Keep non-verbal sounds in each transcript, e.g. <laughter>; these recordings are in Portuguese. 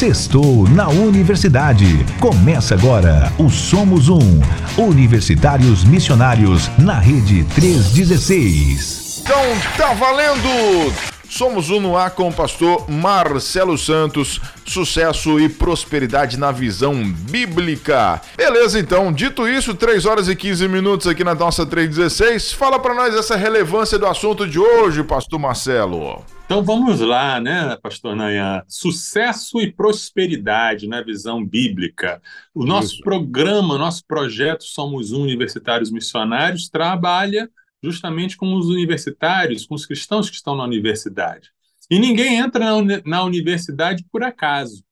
Sextou na Universidade. Começa agora o Somos Um. Universitários Missionários na Rede 316. Então tá valendo! Somos um no ar com o pastor Marcelo Santos. Sucesso e prosperidade na visão bíblica. Beleza, então. Dito isso, 3 horas e 15 minutos aqui na nossa 316. Fala para nós essa relevância do assunto de hoje, pastor Marcelo. Então vamos lá, né, pastor Nayan? Sucesso e prosperidade na visão bíblica. O nosso Isso. programa, nosso projeto Somos Universitários Missionários trabalha justamente com os universitários, com os cristãos que estão na universidade. E ninguém entra na, na universidade por acaso.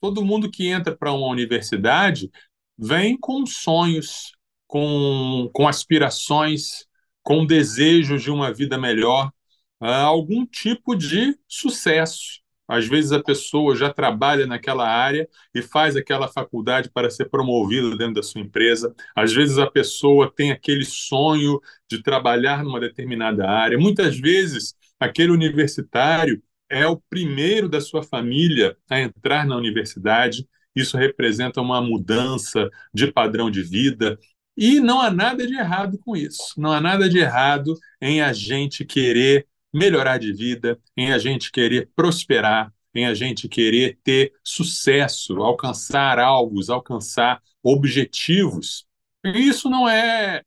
Todo mundo que entra para uma universidade vem com sonhos, com, com aspirações, com desejos de uma vida melhor algum tipo de sucesso. Às vezes a pessoa já trabalha naquela área e faz aquela faculdade para ser promovida dentro da sua empresa. Às vezes a pessoa tem aquele sonho de trabalhar numa determinada área. Muitas vezes aquele universitário é o primeiro da sua família a entrar na universidade. Isso representa uma mudança de padrão de vida. E não há nada de errado com isso. Não há nada de errado em a gente querer melhorar de vida, em a gente querer prosperar, em a gente querer ter sucesso, alcançar alvos, alcançar objetivos. Isso não é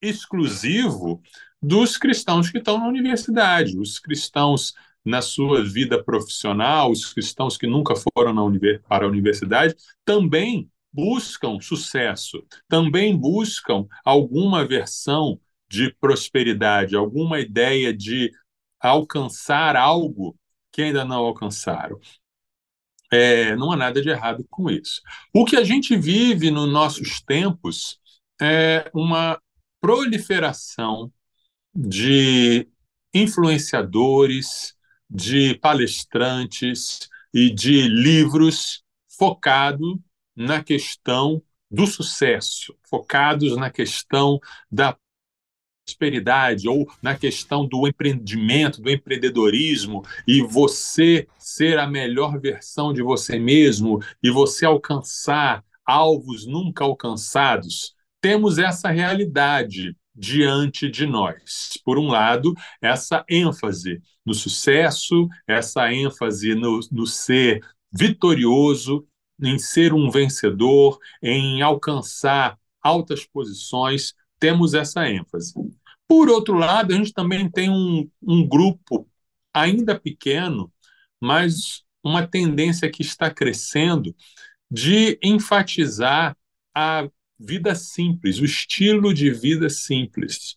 exclusivo dos cristãos que estão na universidade, os cristãos na sua vida profissional, os cristãos que nunca foram para a universidade, também buscam sucesso, também buscam alguma versão de prosperidade, alguma ideia de alcançar algo que ainda não alcançaram. É, não há nada de errado com isso. O que a gente vive nos nossos tempos é uma proliferação de influenciadores, de palestrantes e de livros focado na questão do sucesso, focados na questão da prosperidade ou na questão do empreendimento, do empreendedorismo e você ser a melhor versão de você mesmo e você alcançar alvos nunca alcançados, temos essa realidade diante de nós. Por um lado, essa ênfase no sucesso, essa ênfase no, no ser vitorioso, em ser um vencedor, em alcançar altas posições, temos essa ênfase. Por outro lado, a gente também tem um, um grupo ainda pequeno, mas uma tendência que está crescendo de enfatizar a vida simples, o estilo de vida simples.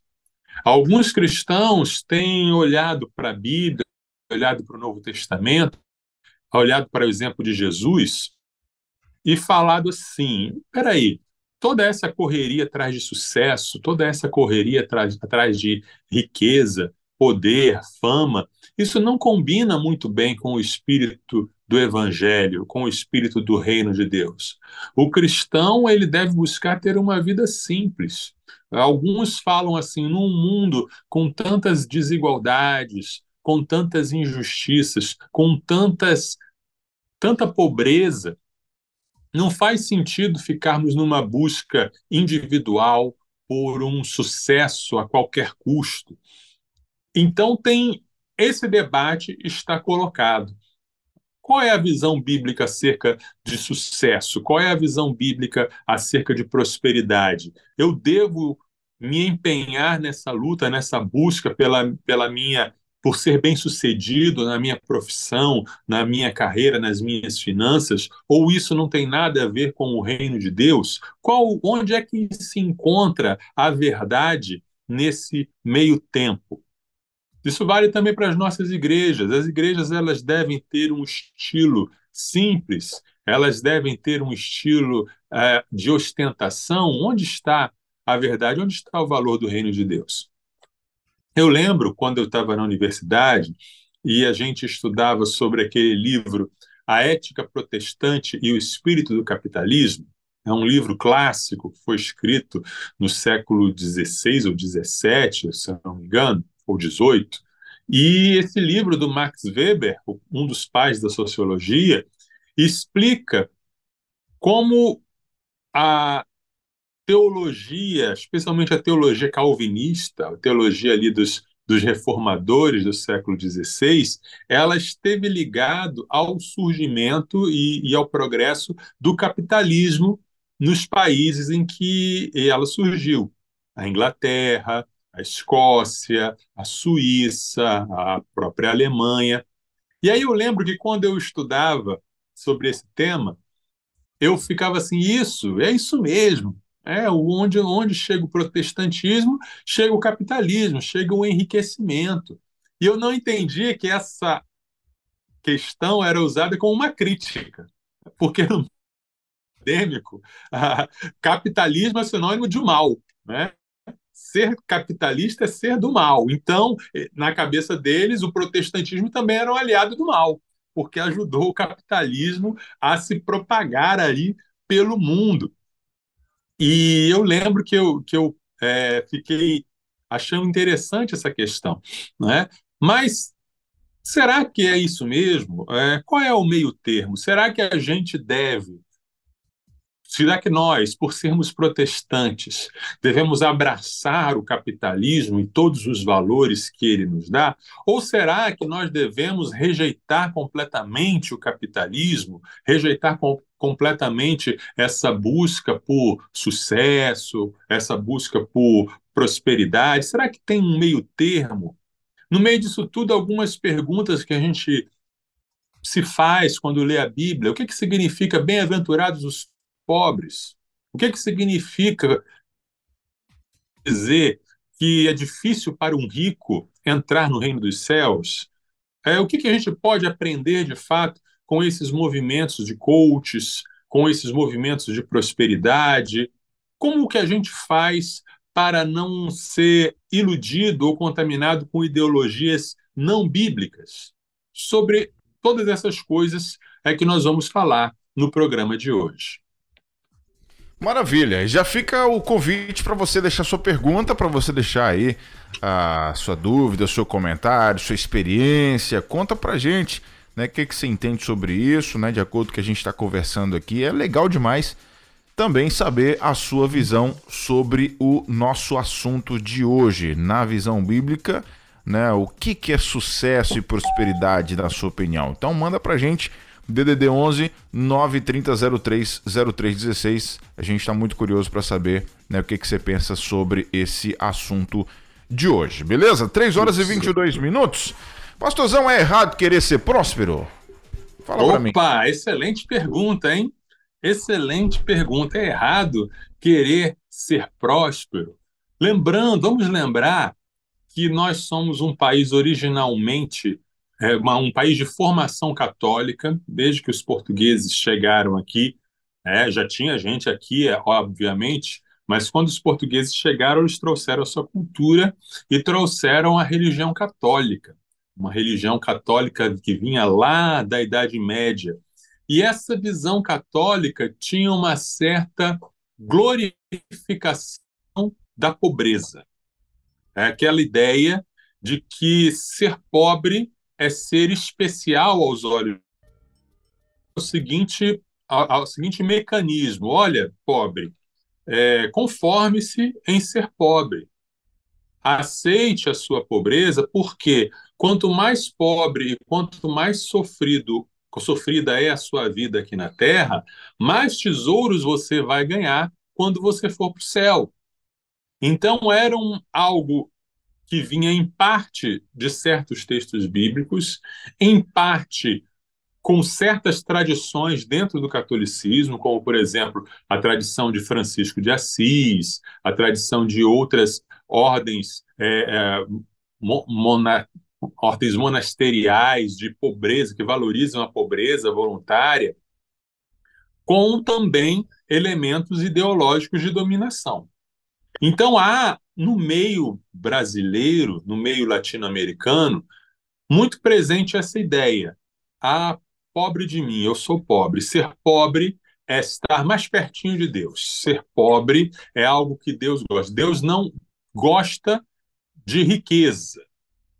Alguns cristãos têm olhado para a Bíblia, olhado para o Novo Testamento, olhado para o exemplo de Jesus e falado assim: peraí, toda essa correria atrás de sucesso, toda essa correria atrás, atrás de riqueza, poder, fama, isso não combina muito bem com o espírito do evangelho, com o espírito do reino de Deus. O cristão, ele deve buscar ter uma vida simples. Alguns falam assim, num mundo com tantas desigualdades, com tantas injustiças, com tantas tanta pobreza, não faz sentido ficarmos numa busca individual por um sucesso a qualquer custo. Então tem esse debate está colocado. Qual é a visão bíblica acerca de sucesso? Qual é a visão bíblica acerca de prosperidade? Eu devo me empenhar nessa luta, nessa busca pela, pela minha por ser bem-sucedido na minha profissão, na minha carreira, nas minhas finanças, ou isso não tem nada a ver com o reino de Deus? Qual, onde é que se encontra a verdade nesse meio tempo? Isso vale também para as nossas igrejas. As igrejas elas devem ter um estilo simples, elas devem ter um estilo é, de ostentação. Onde está a verdade? Onde está o valor do reino de Deus? Eu lembro quando eu estava na universidade e a gente estudava sobre aquele livro A Ética Protestante e o Espírito do Capitalismo. É um livro clássico, foi escrito no século XVI ou XVII, se não me engano, ou XVIII. E esse livro do Max Weber, um dos pais da sociologia, explica como a teologia, especialmente a teologia calvinista, a teologia ali dos, dos reformadores do século XVI, ela esteve ligado ao surgimento e, e ao progresso do capitalismo nos países em que ela surgiu. A Inglaterra, a Escócia, a Suíça, a própria Alemanha. E aí eu lembro que quando eu estudava sobre esse tema, eu ficava assim, isso, é isso mesmo. É onde, onde chega o protestantismo, chega o capitalismo, chega o enriquecimento. E eu não entendia que essa questão era usada como uma crítica, porque no acadêmico, capitalismo é sinônimo de mal, né? Ser capitalista é ser do mal. Então, na cabeça deles, o protestantismo também era um aliado do mal, porque ajudou o capitalismo a se propagar ali pelo mundo. E eu lembro que eu, que eu é, fiquei achando interessante essa questão. Né? Mas será que é isso mesmo? É, qual é o meio termo? Será que a gente deve Será que nós, por sermos protestantes, devemos abraçar o capitalismo e todos os valores que ele nos dá? Ou será que nós devemos rejeitar completamente o capitalismo, rejeitar com, completamente essa busca por sucesso, essa busca por prosperidade? Será que tem um meio termo? No meio disso tudo, algumas perguntas que a gente se faz quando lê a Bíblia. O que, que significa bem-aventurados os pobres. O que, que significa dizer que é difícil para um rico entrar no reino dos céus? É, o que, que a gente pode aprender de fato com esses movimentos de coaches, com esses movimentos de prosperidade? Como que a gente faz para não ser iludido ou contaminado com ideologias não bíblicas? Sobre todas essas coisas é que nós vamos falar no programa de hoje. Maravilha. Já fica o convite para você deixar sua pergunta, para você deixar aí a sua dúvida, seu comentário, sua experiência. Conta pra gente, né, o que, que você entende sobre isso, né, de acordo com o que a gente está conversando aqui. É legal demais também saber a sua visão sobre o nosso assunto de hoje, na visão bíblica, né, o que, que é sucesso e prosperidade na sua opinião. Então manda pra gente DDD 11 93003 0316. A gente está muito curioso para saber né, o que, que você pensa sobre esse assunto de hoje, beleza? 3 horas e 22 minutos. Pastorzão, é errado querer ser próspero? Fala para mim. Opa, excelente pergunta, hein? Excelente pergunta. É errado querer ser próspero? Lembrando, vamos lembrar que nós somos um país originalmente é uma, um país de formação católica, desde que os portugueses chegaram aqui, é, já tinha gente aqui, é, obviamente, mas quando os portugueses chegaram, eles trouxeram a sua cultura e trouxeram a religião católica, uma religião católica que vinha lá da Idade Média. E essa visão católica tinha uma certa glorificação da pobreza. É aquela ideia de que ser pobre é ser especial aos olhos. O seguinte, ao, seguinte mecanismo: olha, pobre, é, conforme-se em ser pobre. Aceite a sua pobreza, porque quanto mais pobre e quanto mais sofrido, sofrida é a sua vida aqui na Terra, mais tesouros você vai ganhar quando você for para o céu. Então era um, algo que vinha em parte de certos textos bíblicos, em parte com certas tradições dentro do catolicismo, como, por exemplo, a tradição de Francisco de Assis, a tradição de outras ordens, é, é, mona, ordens monasteriais de pobreza, que valorizam a pobreza voluntária, com também elementos ideológicos de dominação. Então há no meio brasileiro, no meio latino-americano, muito presente essa ideia. Ah, pobre de mim, eu sou pobre. Ser pobre é estar mais pertinho de Deus. Ser pobre é algo que Deus gosta. Deus não gosta de riqueza.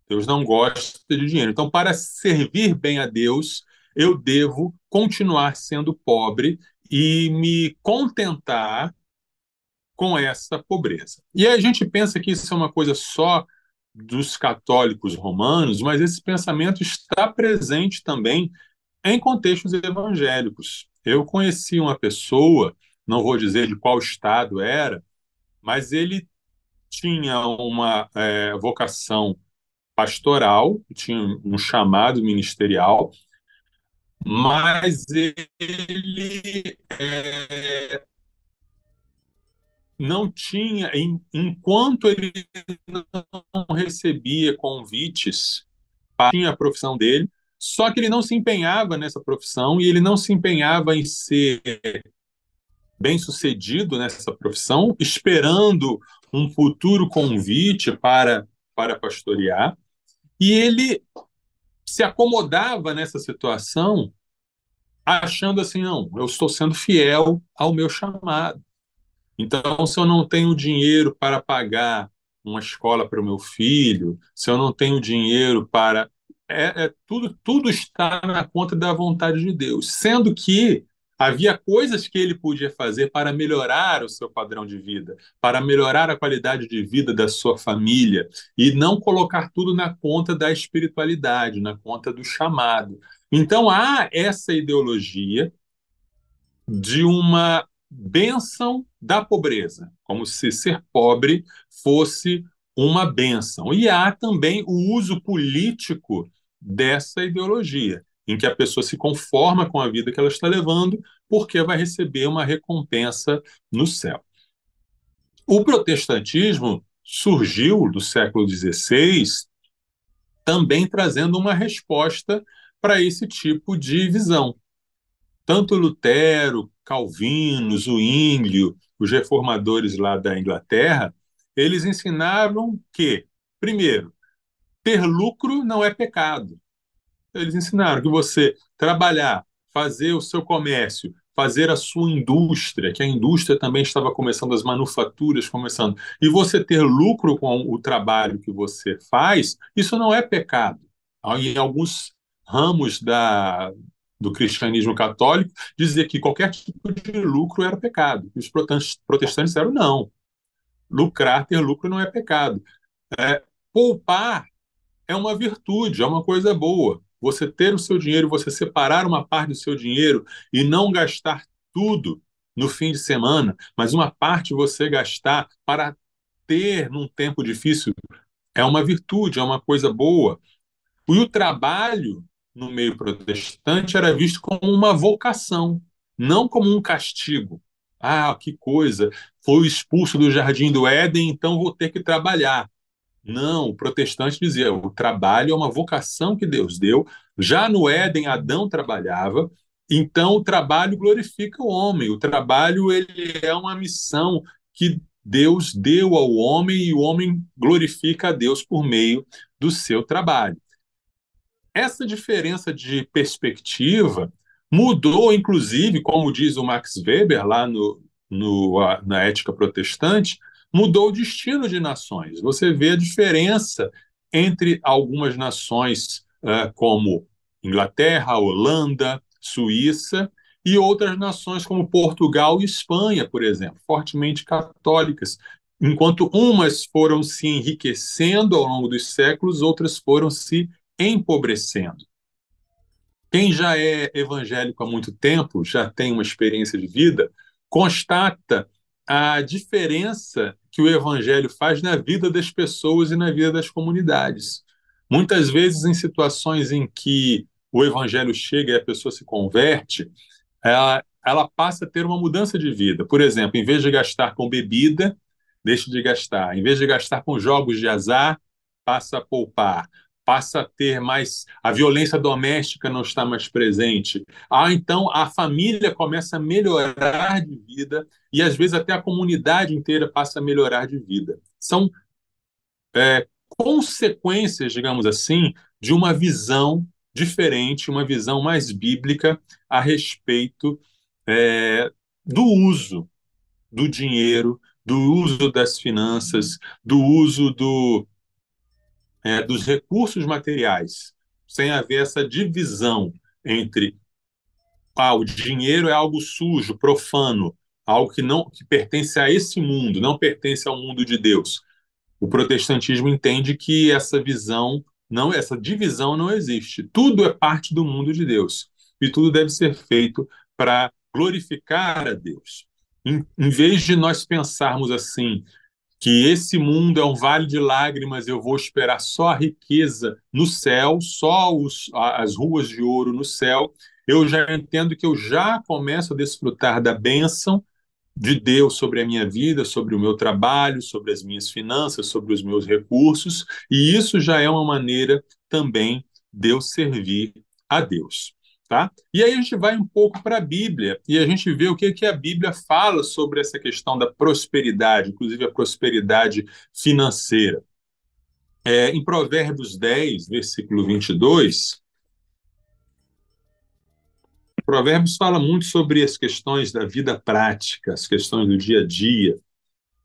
Deus não gosta de dinheiro. Então, para servir bem a Deus, eu devo continuar sendo pobre e me contentar com essa pobreza. E aí a gente pensa que isso é uma coisa só dos católicos romanos, mas esse pensamento está presente também em contextos evangélicos. Eu conheci uma pessoa, não vou dizer de qual estado era, mas ele tinha uma é, vocação pastoral, tinha um chamado ministerial, mas ele é, não tinha, enquanto ele não recebia convites, tinha a profissão dele, só que ele não se empenhava nessa profissão e ele não se empenhava em ser bem-sucedido nessa profissão, esperando um futuro convite para para pastorear. E ele se acomodava nessa situação, achando assim: não, eu estou sendo fiel ao meu chamado. Então, se eu não tenho dinheiro para pagar uma escola para o meu filho, se eu não tenho dinheiro para. É, é, tudo, tudo está na conta da vontade de Deus. Sendo que Havia coisas que ele podia fazer para melhorar o seu padrão de vida, para melhorar a qualidade de vida da sua família e não colocar tudo na conta da espiritualidade, na conta do chamado. Então há essa ideologia de uma bênção da pobreza, como se ser pobre fosse uma bênção. E há também o uso político dessa ideologia em que a pessoa se conforma com a vida que ela está levando, porque vai receber uma recompensa no céu. O protestantismo surgiu do século XVI também trazendo uma resposta para esse tipo de visão. Tanto Lutero, Calvino, Zwinglio, os reformadores lá da Inglaterra, eles ensinavam que, primeiro, ter lucro não é pecado. Eles ensinaram que você trabalhar, fazer o seu comércio, fazer a sua indústria, que a indústria também estava começando, as manufaturas começando, e você ter lucro com o trabalho que você faz, isso não é pecado. Em alguns ramos da, do cristianismo católico, dizia que qualquer tipo de lucro era pecado. Os protestantes disseram não. Lucrar, ter lucro não é pecado. É, poupar é uma virtude, é uma coisa boa você ter o seu dinheiro, você separar uma parte do seu dinheiro e não gastar tudo no fim de semana, mas uma parte você gastar para ter num tempo difícil, é uma virtude, é uma coisa boa. E o trabalho no meio protestante era visto como uma vocação, não como um castigo. Ah, que coisa! Foi expulso do jardim do Éden, então vou ter que trabalhar. Não, o protestante dizia: o trabalho é uma vocação que Deus deu. Já no Éden, Adão trabalhava, então o trabalho glorifica o homem. O trabalho ele é uma missão que Deus deu ao homem e o homem glorifica a Deus por meio do seu trabalho. Essa diferença de perspectiva mudou, inclusive, como diz o Max Weber lá no, no, na Ética Protestante, mudou o destino de nações. Você vê a diferença entre algumas nações uh, como Inglaterra, Holanda, Suíça e outras nações como Portugal e Espanha, por exemplo, fortemente católicas. Enquanto umas foram se enriquecendo ao longo dos séculos, outras foram se empobrecendo. Quem já é evangélico há muito tempo, já tem uma experiência de vida, constata a diferença que o evangelho faz na vida das pessoas e na vida das comunidades. Muitas vezes, em situações em que o evangelho chega e a pessoa se converte, ela, ela passa a ter uma mudança de vida. Por exemplo, em vez de gastar com bebida, deixa de gastar. Em vez de gastar com jogos de azar, passa a poupar passa a ter mais. A violência doméstica não está mais presente. Ah, então a família começa a melhorar de vida e às vezes até a comunidade inteira passa a melhorar de vida. São é, consequências, digamos assim, de uma visão diferente, uma visão mais bíblica a respeito é, do uso do dinheiro, do uso das finanças, do uso do, é, dos recursos materiais, sem haver essa divisão entre ah, o dinheiro é algo sujo, profano, algo que não que pertence a esse mundo, não pertence ao mundo de Deus. O protestantismo entende que essa visão não, essa divisão não existe. Tudo é parte do mundo de Deus e tudo deve ser feito para glorificar a Deus. Em, em vez de nós pensarmos assim, que esse mundo é um vale de lágrimas, eu vou esperar só a riqueza no céu, só os, as ruas de ouro no céu, eu já entendo que eu já começo a desfrutar da bênção de Deus sobre a minha vida, sobre o meu trabalho, sobre as minhas finanças, sobre os meus recursos, e isso já é uma maneira também de eu servir a Deus. Tá? E aí a gente vai um pouco para a Bíblia e a gente vê o que, que a Bíblia fala sobre essa questão da prosperidade, inclusive a prosperidade financeira. É, em Provérbios 10, versículo 22, Provérbios fala muito sobre as questões da vida prática, as questões do dia a dia.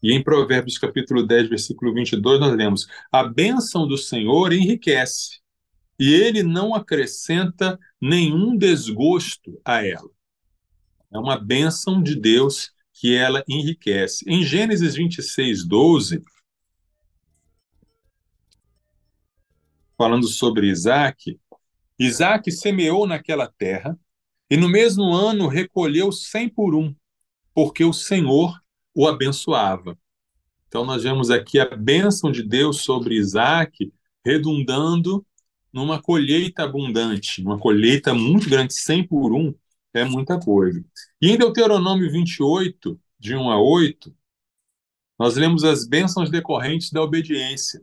E em Provérbios capítulo 10, versículo 22, nós lemos: A bênção do Senhor enriquece, e ele não acrescenta nenhum desgosto a ela. É uma bênção de Deus que ela enriquece. Em Gênesis 26, 12, falando sobre Isaac, Isaac semeou naquela terra e no mesmo ano recolheu cem por um, porque o Senhor o abençoava. Então nós vemos aqui a bênção de Deus sobre Isaac, redundando numa colheita abundante, uma colheita muito grande, 100 por 1, é muita coisa. E em Deuteronômio 28, de 1 a 8, nós lemos as bênçãos decorrentes da obediência.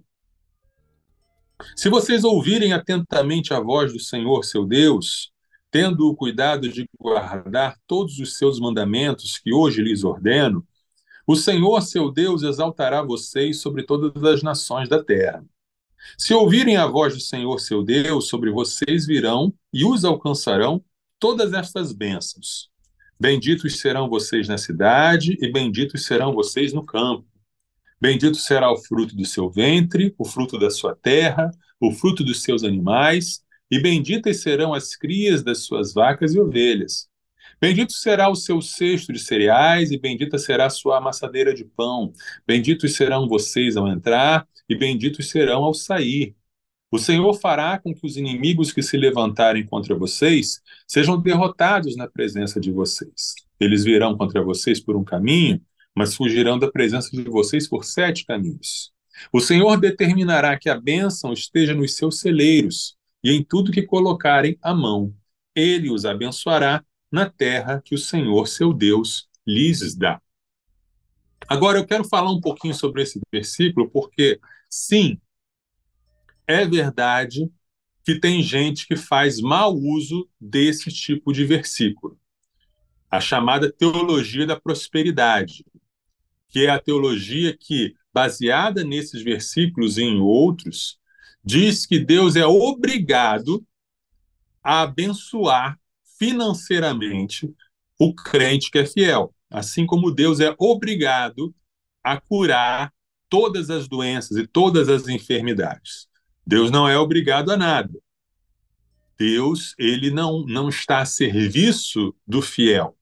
Se vocês ouvirem atentamente a voz do Senhor, seu Deus, tendo o cuidado de guardar todos os seus mandamentos que hoje lhes ordeno, o Senhor, seu Deus, exaltará vocês sobre todas as nações da terra. Se ouvirem a voz do Senhor seu Deus, sobre vocês virão e os alcançarão todas estas bênçãos. Benditos serão vocês na cidade e benditos serão vocês no campo. Bendito será o fruto do seu ventre, o fruto da sua terra, o fruto dos seus animais, e benditas serão as crias das suas vacas e ovelhas. Bendito será o seu cesto de cereais, e bendita será a sua amassadeira de pão. Benditos serão vocês ao entrar, e benditos serão ao sair. O Senhor fará com que os inimigos que se levantarem contra vocês sejam derrotados na presença de vocês. Eles virão contra vocês por um caminho, mas fugirão da presença de vocês por sete caminhos. O Senhor determinará que a bênção esteja nos seus celeiros e em tudo que colocarem a mão. Ele os abençoará na terra que o Senhor, seu Deus, lhes dá. Agora eu quero falar um pouquinho sobre esse versículo, porque sim, é verdade que tem gente que faz mau uso desse tipo de versículo. A chamada teologia da prosperidade, que é a teologia que, baseada nesses versículos e em outros, diz que Deus é obrigado a abençoar financeiramente o crente que é fiel. Assim como Deus é obrigado a curar todas as doenças e todas as enfermidades. Deus não é obrigado a nada. Deus, ele não, não está a serviço do fiel.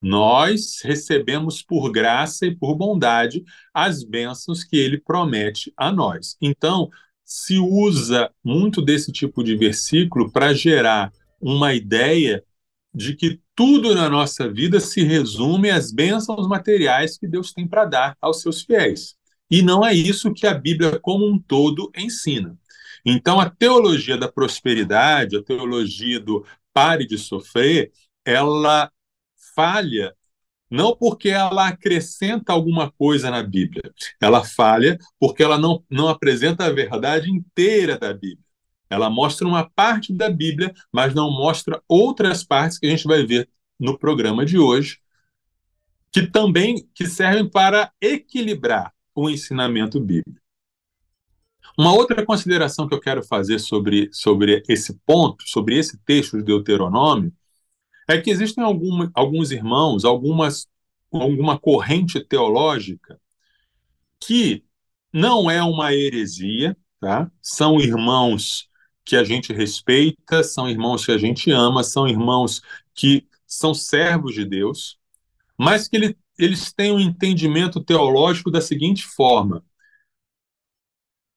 Nós recebemos por graça e por bondade as bênçãos que ele promete a nós. Então, se usa muito desse tipo de versículo para gerar uma ideia de que tudo na nossa vida se resume às bênçãos materiais que Deus tem para dar aos seus fiéis. E não é isso que a Bíblia como um todo ensina. Então, a teologia da prosperidade, a teologia do pare de sofrer, ela falha não porque ela acrescenta alguma coisa na Bíblia, ela falha porque ela não, não apresenta a verdade inteira da Bíblia. Ela mostra uma parte da Bíblia, mas não mostra outras partes que a gente vai ver no programa de hoje, que também que servem para equilibrar o ensinamento bíblico. Uma outra consideração que eu quero fazer sobre, sobre esse ponto, sobre esse texto de Deuteronômio, é que existem algum, alguns irmãos, algumas, alguma corrente teológica que não é uma heresia, tá? são irmãos que a gente respeita, são irmãos que a gente ama, são irmãos que são servos de Deus, mas que ele, eles têm um entendimento teológico da seguinte forma: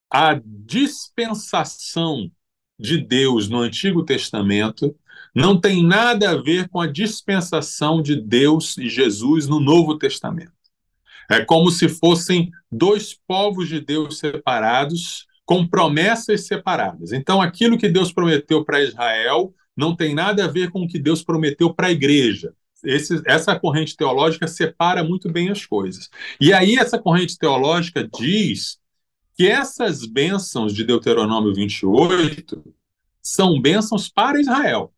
a dispensação de Deus no Antigo Testamento não tem nada a ver com a dispensação de Deus e Jesus no Novo Testamento. É como se fossem dois povos de Deus separados, com promessas separadas. Então, aquilo que Deus prometeu para Israel não tem nada a ver com o que Deus prometeu para a igreja. Esse, essa corrente teológica separa muito bem as coisas. E aí, essa corrente teológica diz que essas bênçãos de Deuteronômio 28 são bênçãos para Israel,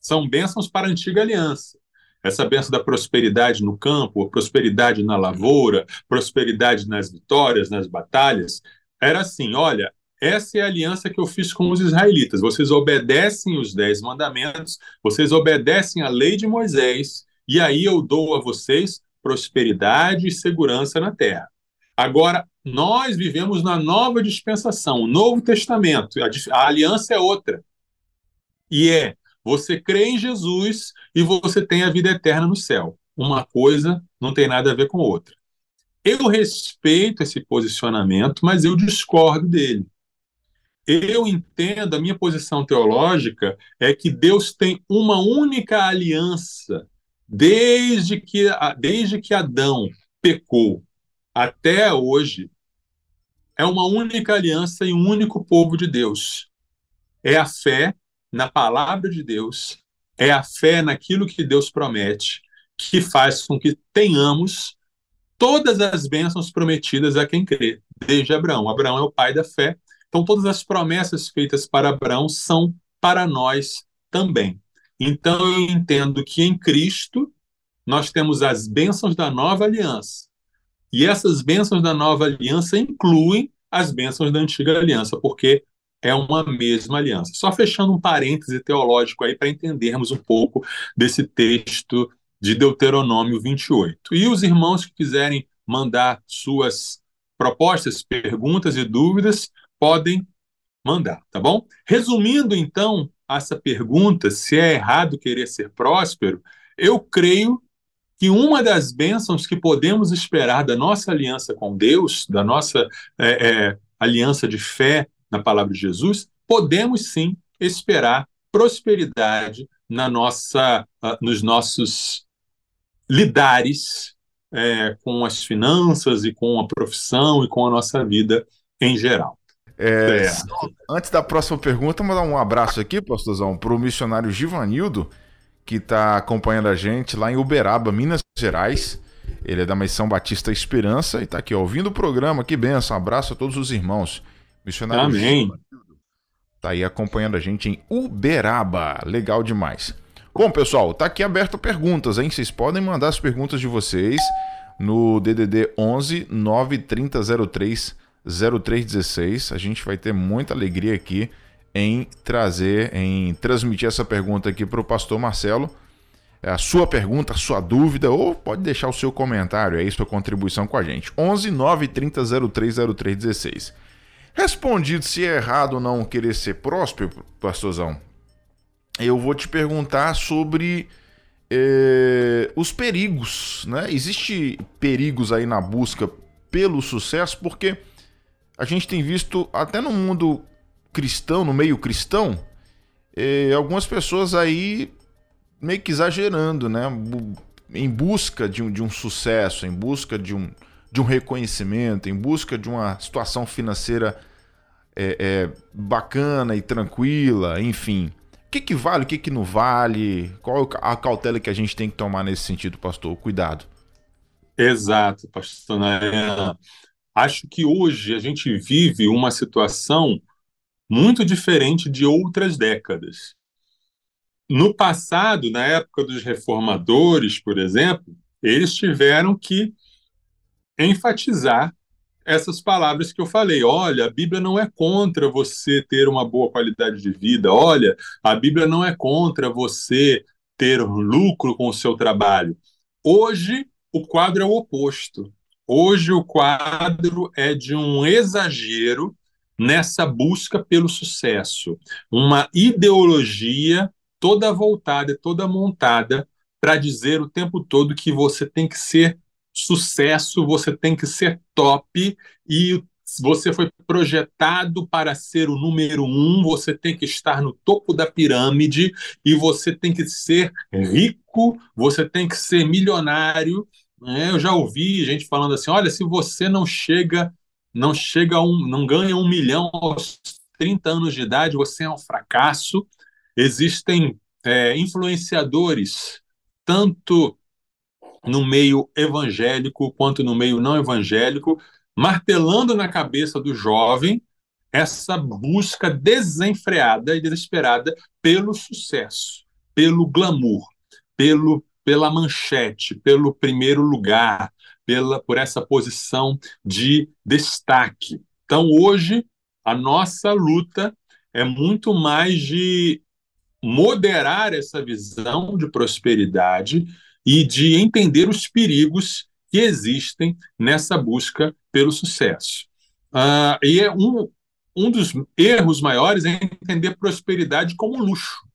são bênçãos para a antiga aliança. Essa bênção da prosperidade no campo, prosperidade na lavoura, prosperidade nas vitórias, nas batalhas, era assim: olha, essa é a aliança que eu fiz com os israelitas. Vocês obedecem os dez mandamentos, vocês obedecem a lei de Moisés, e aí eu dou a vocês prosperidade e segurança na terra. Agora, nós vivemos na nova dispensação, o Novo Testamento. A, a aliança é outra. E é: você crê em Jesus e você tem a vida eterna no céu. Uma coisa não tem nada a ver com outra. Eu respeito esse posicionamento, mas eu discordo dele. Eu entendo, a minha posição teológica é que Deus tem uma única aliança desde que, desde que Adão pecou até hoje. É uma única aliança e um único povo de Deus. É a fé na palavra de Deus, é a fé naquilo que Deus promete, que faz com que tenhamos todas as bênçãos prometidas a quem crê, desde Abraão. Abraão é o pai da fé, então todas as promessas feitas para Abraão são para nós também. Então eu entendo que em Cristo nós temos as bênçãos da nova aliança. E essas bênçãos da nova aliança incluem as bênçãos da antiga aliança, porque é uma mesma aliança. Só fechando um parêntese teológico aí para entendermos um pouco desse texto de Deuteronômio 28. E os irmãos que quiserem mandar suas propostas, perguntas e dúvidas, podem mandar, tá bom? Resumindo, então, essa pergunta, se é errado querer ser próspero, eu creio que uma das bênçãos que podemos esperar da nossa aliança com Deus, da nossa é, é, aliança de fé na palavra de Jesus, podemos sim esperar prosperidade na nossa, uh, nos nossos lidares é, com as finanças e com a profissão e com a nossa vida em geral. É, antes da próxima pergunta, mandar um abraço aqui, pastorzão, para o missionário Givanildo, que está acompanhando a gente lá em Uberaba, Minas Gerais. Ele é da Missão Batista Esperança e está aqui ouvindo o programa. Que benção, um abraço a todos os irmãos. Missionário Amém. Givanildo tá aí acompanhando a gente em Uberaba. Legal demais. Bom, pessoal, tá aqui aberto perguntas, hein? Vocês podem mandar as perguntas de vocês no DDD 11 93003 0316. A gente vai ter muita alegria aqui em trazer, em transmitir essa pergunta aqui para o pastor Marcelo. É a sua pergunta, a sua dúvida, ou pode deixar o seu comentário aí, sua contribuição com a gente. 11 930 030316. Respondido se é errado ou não querer ser próspero, pastorzão, eu vou te perguntar sobre é, os perigos, né? Existe perigos aí na busca pelo sucesso, porque a gente tem visto até no mundo cristão, no meio cristão, é, algumas pessoas aí meio que exagerando, né? Em busca de um, de um sucesso, em busca de um, de um reconhecimento, em busca de uma situação financeira é, é, bacana e tranquila, enfim. O que, que vale, o que, que não vale? Qual a cautela que a gente tem que tomar nesse sentido, pastor? Cuidado. Exato, pastor Nayan. Acho que hoje a gente vive uma situação muito diferente de outras décadas. No passado, na época dos reformadores, por exemplo, eles tiveram que enfatizar essas palavras que eu falei. Olha, a Bíblia não é contra você ter uma boa qualidade de vida. Olha, a Bíblia não é contra você ter lucro com o seu trabalho. Hoje, o quadro é o oposto. Hoje, o quadro é de um exagero nessa busca pelo sucesso. Uma ideologia toda voltada, toda montada para dizer o tempo todo que você tem que ser sucesso, você tem que ser top e você foi projetado para ser o número um, você tem que estar no topo da pirâmide e você tem que ser rico, você tem que ser milionário. Né? Eu já ouvi gente falando assim: olha, se você não chega, não chega um, não ganha um milhão aos 30 anos de idade, você é um fracasso. Existem é, influenciadores, tanto no meio evangélico quanto no meio não evangélico, martelando na cabeça do jovem essa busca desenfreada e desesperada pelo sucesso, pelo glamour, pelo pela manchete, pelo primeiro lugar, pela por essa posição de destaque. Então hoje a nossa luta é muito mais de moderar essa visão de prosperidade e de entender os perigos que existem nessa busca pelo sucesso. Uh, e é um, um dos erros maiores é entender prosperidade como luxo.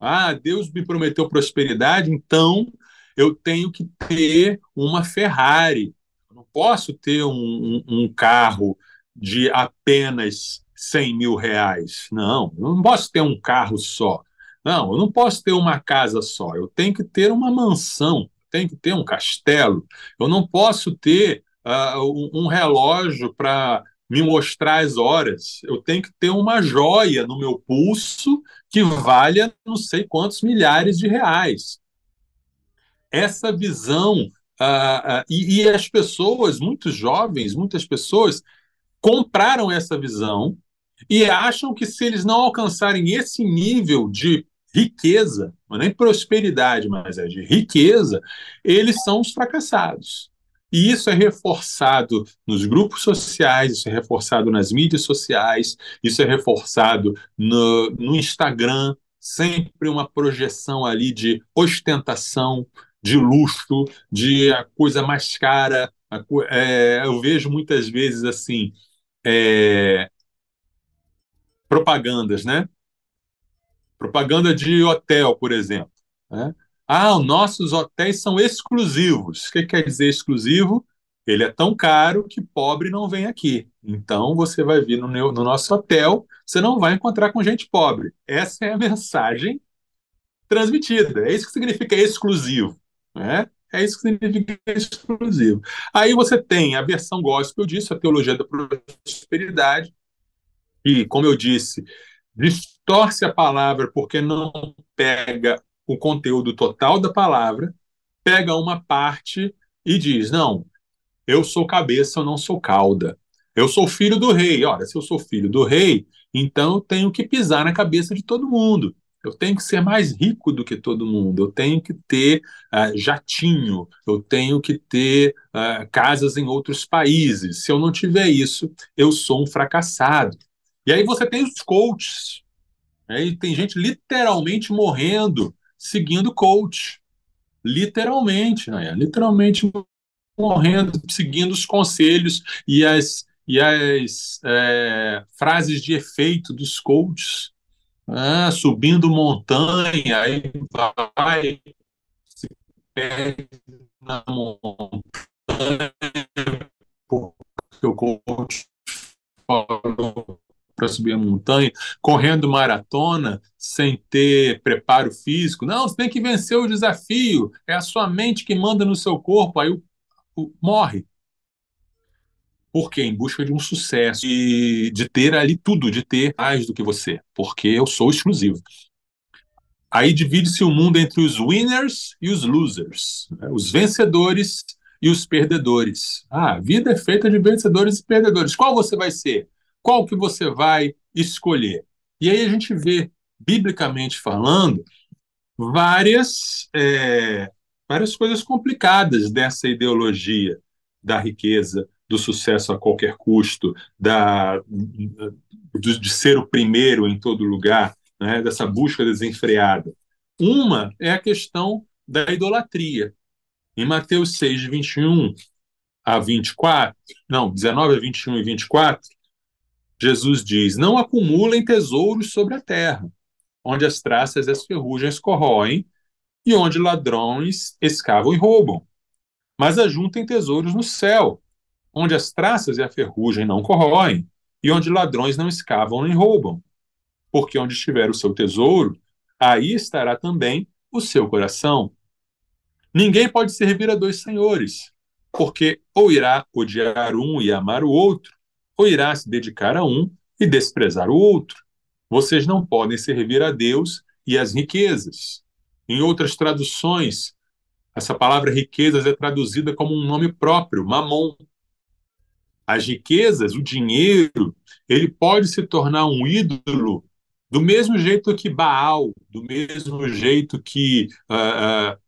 Ah, Deus me prometeu prosperidade, então eu tenho que ter uma Ferrari. Eu não posso ter um, um, um carro de apenas 100 mil reais. Não, eu não posso ter um carro só. Não, eu não posso ter uma casa só. Eu tenho que ter uma mansão, tenho que ter um castelo. Eu não posso ter uh, um relógio para me mostrar as horas. Eu tenho que ter uma joia no meu pulso que valha não sei quantos milhares de reais. Essa visão, uh, uh, e, e, as pessoas, muitos jovens, muitas pessoas, compraram essa visão e acham que se eles não alcançarem esse nível de riqueza, não é nem prosperidade, mas é de riqueza, eles são os fracassados. E isso é reforçado nos grupos sociais, isso é reforçado nas mídias sociais, isso é reforçado no, no Instagram, sempre uma projeção ali de ostentação, de luxo, de a coisa mais cara. A, é, eu vejo muitas vezes assim é, propagandas, né? Propaganda de hotel, por exemplo. Né? Ah, os nossos hotéis são exclusivos. O que quer dizer exclusivo? Ele é tão caro que pobre não vem aqui. Então você vai vir no, no nosso hotel, você não vai encontrar com gente pobre. Essa é a mensagem transmitida. É isso que significa exclusivo. Né? É isso que significa exclusivo. Aí você tem a versão gospel disso, a teologia da prosperidade, e, como eu disse, distorce a palavra porque não pega o conteúdo total da palavra, pega uma parte e diz: não, eu sou cabeça, eu não sou cauda. Eu sou filho do rei. Ora, se eu sou filho do rei, então eu tenho que pisar na cabeça de todo mundo. Eu tenho que ser mais rico do que todo mundo. Eu tenho que ter uh, jatinho. Eu tenho que ter uh, casas em outros países. Se eu não tiver isso, eu sou um fracassado. E aí você tem os coaches. E tem gente literalmente morrendo seguindo coach. Literalmente, né? literalmente morrendo, seguindo os conselhos e as, e as é, frases de efeito dos coaches. Ah, subindo montanha, aí vai, se perde na montanha, porque o coach falou para subir a montanha, correndo maratona sem ter preparo físico. Não, você tem que vencer o desafio. É a sua mente que manda no seu corpo, aí o, o, morre. Por quê? Em busca de um sucesso, e de ter ali tudo, de ter mais do que você, porque eu sou exclusivo. Aí divide-se o mundo entre os winners e os losers, né? os vencedores e os perdedores. Ah, a vida é feita de vencedores e perdedores. Qual você vai ser? Qual que você vai escolher? E aí a gente vê, biblicamente falando, várias, é, várias coisas complicadas dessa ideologia da riqueza, do sucesso a qualquer custo, da, de, de ser o primeiro em todo lugar, né, dessa busca desenfreada. Uma é a questão da idolatria. Em Mateus 6, 21 a 24, não, 19 a 21 e 24, Jesus diz: Não acumulem tesouros sobre a terra, onde as traças e as ferrugens corroem, e onde ladrões escavam e roubam. Mas ajuntem tesouros no céu, onde as traças e a ferrugem não corroem, e onde ladrões não escavam nem roubam. Porque onde estiver o seu tesouro, aí estará também o seu coração. Ninguém pode servir a dois senhores, porque ou irá odiar um e amar o outro, ou irá se dedicar a um e desprezar o outro. Vocês não podem servir a Deus e às riquezas. Em outras traduções, essa palavra riquezas é traduzida como um nome próprio, mamon. As riquezas, o dinheiro, ele pode se tornar um ídolo do mesmo jeito que Baal, do mesmo jeito que uh, uh,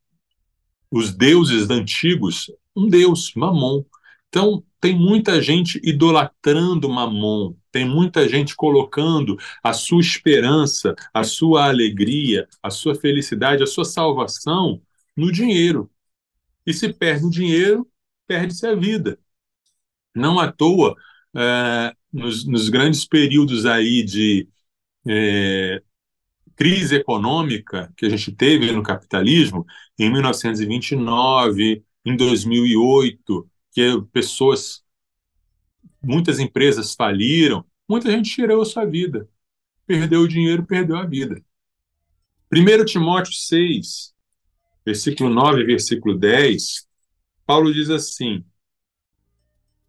os deuses antigos, um deus, Mamon. Então, tem muita gente idolatrando Mamon, tem muita gente colocando a sua esperança, a sua alegria, a sua felicidade, a sua salvação no dinheiro. E se perde o dinheiro, perde-se a vida. Não à toa, é, nos, nos, grandes períodos aí de é, crise econômica que a gente teve no capitalismo, em 1929, em 2008, que pessoas, muitas empresas faliram, muita gente tirou a sua vida. Perdeu o dinheiro, perdeu a vida. 1 Timóteo 6, versículo 9 e versículo 10, Paulo diz assim: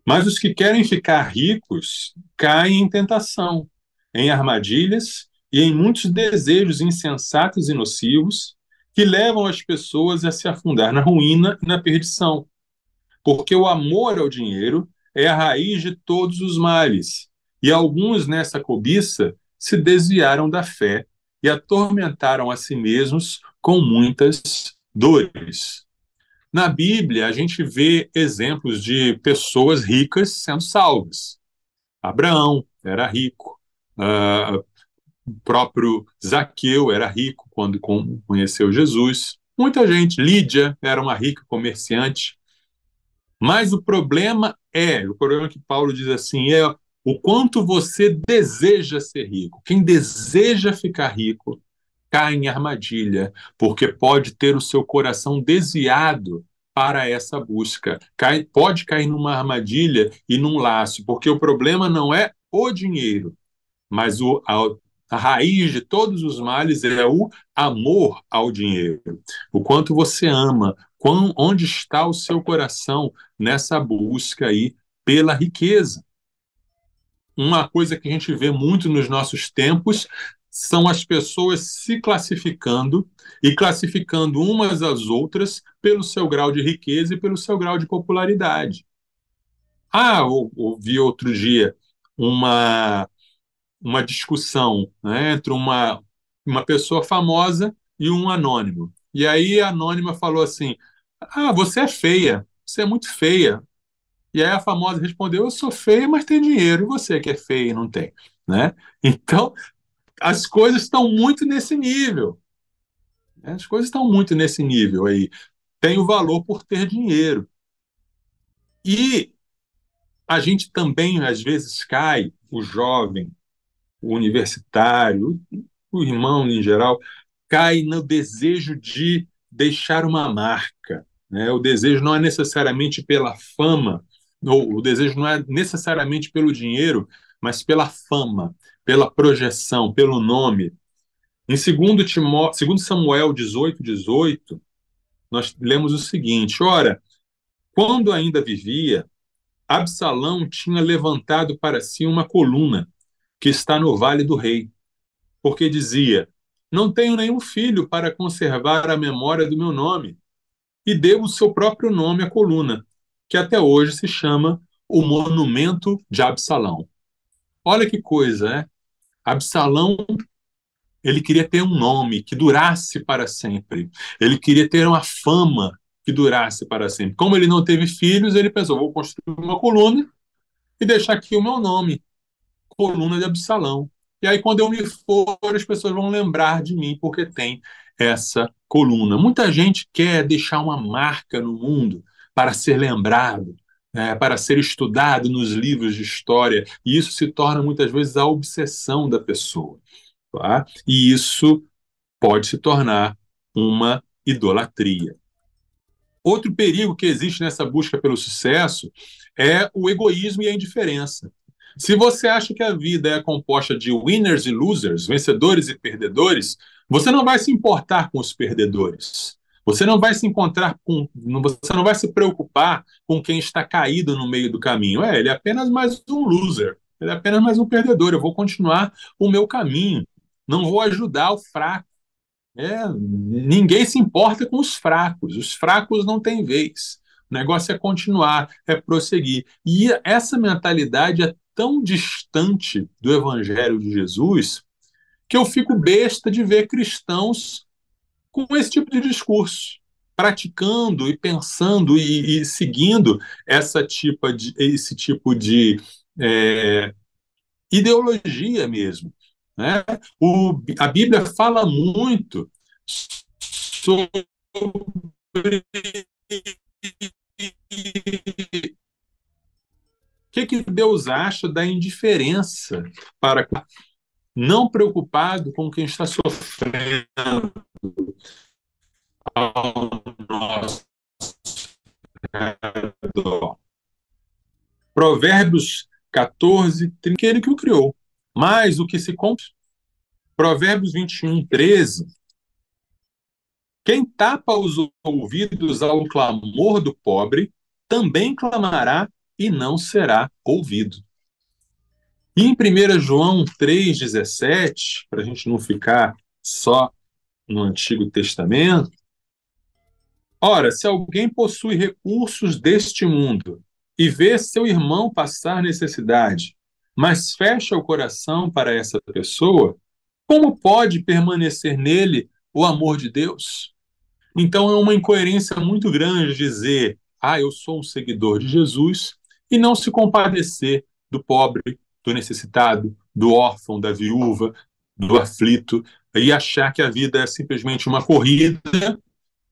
Mas os que querem ficar ricos caem em tentação, em armadilhas e em muitos desejos insensatos e nocivos que levam as pessoas a se afundar na ruína e na perdição. Porque o amor ao dinheiro é a raiz de todos os males, e alguns nessa cobiça se desviaram da fé e atormentaram a si mesmos com muitas dores. Na Bíblia, a gente vê exemplos de pessoas ricas sendo salvas. Abraão era rico, uh, o próprio Zaqueu era rico quando conheceu Jesus. Muita gente, Lídia era uma rica comerciante. Mas o problema é, o problema que Paulo diz assim, é o quanto você deseja ser rico. Quem deseja ficar rico cai em armadilha, porque pode ter o seu coração desviado para essa busca. Cai, pode cair numa armadilha e num laço, porque o problema não é o dinheiro, mas o, a, a raiz de todos os males é o amor ao dinheiro. O quanto você ama, quão, onde está o seu coração nessa busca aí pela riqueza. Uma coisa que a gente vê muito nos nossos tempos são as pessoas se classificando e classificando umas às outras pelo seu grau de riqueza e pelo seu grau de popularidade. Ah, ouvi outro dia uma uma discussão né, entre uma, uma pessoa famosa e um anônimo. E aí a anônima falou assim: Ah, você é feia, você é muito feia. E aí a famosa respondeu: Eu sou feia, mas tenho dinheiro. E você que é feia e não tem. Né? <laughs> Então, as coisas estão muito nesse nível. As coisas estão muito nesse nível aí. Tem o valor por ter dinheiro. E a gente também, às vezes, cai, o jovem, o universitário, o irmão em geral, cai no desejo de deixar uma marca. Né? O desejo não é necessariamente pela fama, ou o desejo não é necessariamente pelo dinheiro, mas pela fama, pela projeção, pelo nome. Em 2, Timó... 2 Samuel 18, 18, nós lemos o seguinte: Ora, quando ainda vivia, Absalão tinha levantado para si uma coluna que está no Vale do Rei, porque dizia: Não tenho nenhum filho para conservar a memória do meu nome, e deu o seu próprio nome à coluna, que até hoje se chama o Monumento de Absalão. Olha que coisa, né? Absalão ele queria ter um nome que durasse para sempre. Ele queria ter uma fama que durasse para sempre. Como ele não teve filhos, ele pensou: vou construir uma coluna e deixar aqui o meu nome coluna de Absalão. E aí, quando eu me for, as pessoas vão lembrar de mim, porque tem essa coluna. Muita gente quer deixar uma marca no mundo para ser lembrado. é, para ser estudado nos livros de história, e isso se torna muitas vezes a obsessão da pessoa. Tá? E isso pode se tornar uma idolatria. Outro perigo que existe nessa busca pelo sucesso é o egoísmo e a indiferença. Se você acha que a vida é composta de winners e losers, vencedores e perdedores, você não vai se importar com os perdedores. Você não vai se encontrar com. Você não vai se preocupar com quem está caído no meio do caminho. É, ele é apenas mais um loser. Ele é apenas mais um perdedor. Eu vou continuar o meu caminho. Não vou ajudar o fraco. É, ninguém se importa com os fracos. Os fracos não têm vez. O negócio é continuar, é prosseguir. E essa mentalidade é tão distante do Evangelho de Jesus que eu fico besta de ver cristãos com esse tipo de discurso, praticando e pensando e, e seguindo essa tipo de, esse tipo de é, ideologia mesmo. Né? O, a Bíblia fala muito sobre que, que Deus acha da indiferença para não preocupado com quem está sofrendo ao nosso. Provérbios 14, 30, aquele que o criou. Mas o que se compra. Provérbios 21, 13. Quem tapa os ouvidos ao clamor do pobre, também clamará e não será ouvido. E em 1 João 3,17, para a gente não ficar só no Antigo Testamento, ora, se alguém possui recursos deste mundo e vê seu irmão passar necessidade, mas fecha o coração para essa pessoa, como pode permanecer nele o amor de Deus? Então é uma incoerência muito grande dizer, ah, eu sou um seguidor de Jesus, e não se compadecer do pobre, do necessitado, do órfão, da viúva, do aflito, e achar que a vida é simplesmente uma corrida.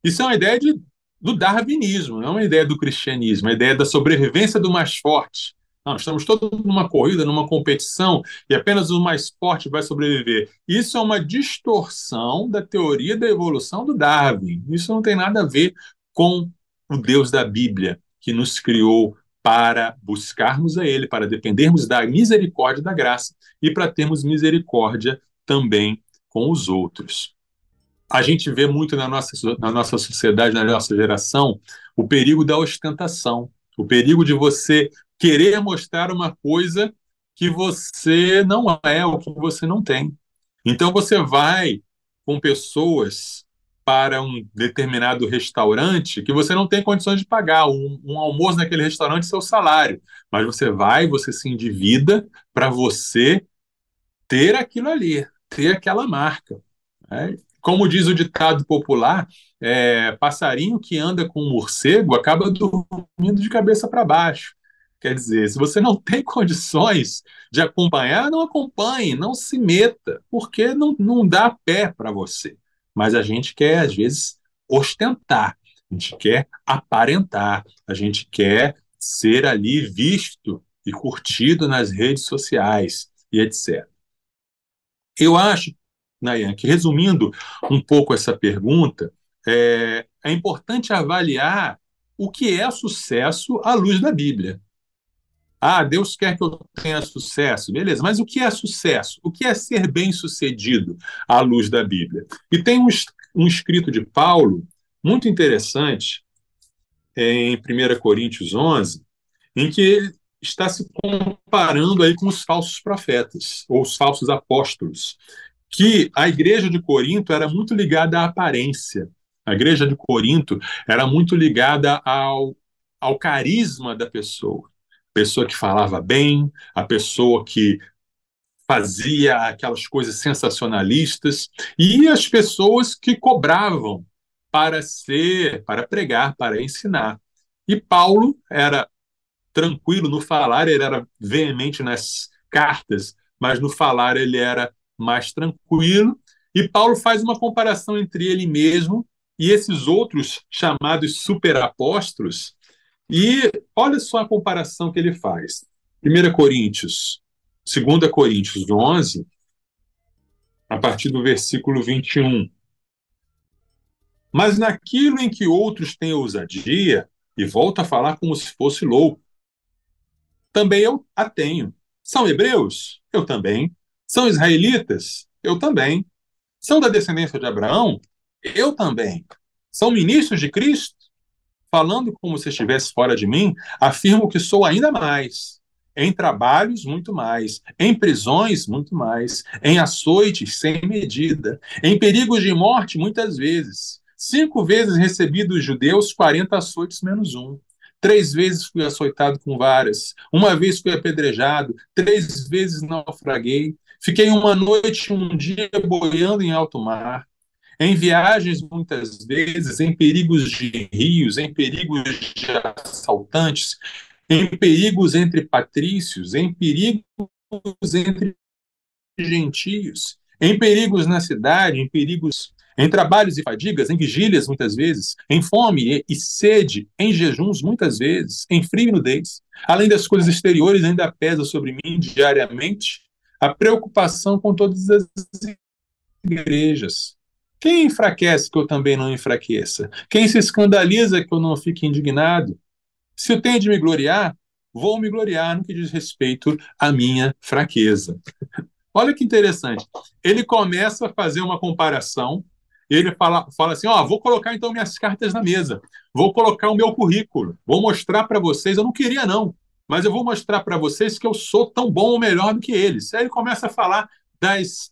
Isso é uma ideia de, do darwinismo, não é uma ideia do cristianismo, é uma ideia da sobrevivência do mais forte. Não, estamos todos numa corrida, numa competição, e apenas o mais forte vai sobreviver. Isso é uma distorção da teoria da evolução do Darwin. Isso não tem nada a ver com o Deus da Bíblia, que nos criou para buscarmos a Ele, para dependermos da misericórdia da graça e para termos misericórdia também com os outros. A gente vê muito na nossa, na nossa sociedade, na nossa geração, o perigo da ostentação, o perigo de você querer mostrar uma coisa que você não é, ou que você não tem. Então você vai com pessoas para um determinado restaurante que você não tem condições de pagar. Um, um almoço naquele restaurante é seu salário. Mas você vai, você se endivida para você ter aquilo ali, ter aquela marca. Né? Como diz o ditado popular, é, passarinho que anda com um morcego acaba dormindo de cabeça para baixo. Quer dizer, se você não tem condições de acompanhar, não acompanhe, não se meta, porque não, não dá pé para você mas a gente quer, às vezes, ostentar, a gente quer aparentar, a gente quer ser ali visto e curtido nas redes sociais e etc. Eu acho, Nayan, que resumindo um pouco essa pergunta, é, é importante avaliar o que é sucesso à luz da Bíblia. Ah, Deus quer que eu tenha sucesso, beleza, mas o que é sucesso? O que é ser bem-sucedido à luz da Bíblia? E tem um, um escrito de Paulo muito interessante, em 1 Coríntios 11, em que ele está se comparando aí com os falsos profetas, ou os falsos apóstolos, que a igreja de Corinto era muito ligada à aparência. A igreja de Corinto era muito ligada ao, ao carisma da pessoa pessoa que falava bem, a pessoa que fazia aquelas coisas sensacionalistas e as pessoas que cobravam para ser, para pregar, para ensinar. E Paulo era tranquilo no falar, ele era veemente nas cartas, mas no falar ele era mais tranquilo. E Paulo faz uma comparação entre ele mesmo e esses outros chamados superapóstolos E olha só a comparação que ele faz. 1 Coríntios, 2 Coríntios 11, a partir do versículo 21. Mas naquilo em que outros têm ousadia, e volta a falar como se fosse louco, também eu a tenho. São hebreus? Eu também. São israelitas? Eu também. São da descendência de Abraão? Eu também. São ministros de Cristo? Falando como se estivesse fora de mim, afirmo que sou ainda mais. Em trabalhos, muito mais. Em prisões, muito mais. Em açoites, sem medida. Em perigos de morte, muitas vezes. Cinco vezes recebi dos judeus 40 açoites menos um. Três vezes fui açoitado com varas. Uma vez fui apedrejado. Três vezes naufraguei. Fiquei uma noite, um dia boiando em alto mar em viagens muitas vezes, em perigos de rios, em perigos de assaltantes, em perigos entre patrícios, em perigos entre gentios, em perigos na cidade, em perigos em trabalhos e fadigas, em vigílias muitas vezes, em fome e sede, em jejuns muitas vezes, em frio e nudez. Além das coisas exteriores, ainda pesa sobre mim diariamente a preocupação com todas as igrejas, quem enfraquece que eu também não enfraqueça? Quem se escandaliza que eu não fique indignado? Se eu tenho de me gloriar, vou me gloriar no que diz respeito à minha fraqueza. <laughs> Olha que interessante. Ele começa a fazer uma comparação. Ele fala, fala assim: ó, vou colocar então minhas cartas na mesa, vou colocar o meu currículo, vou mostrar para vocês. Eu não queria, não, mas eu vou mostrar para vocês que eu sou tão bom ou melhor do que eles. Aí ele começa a falar das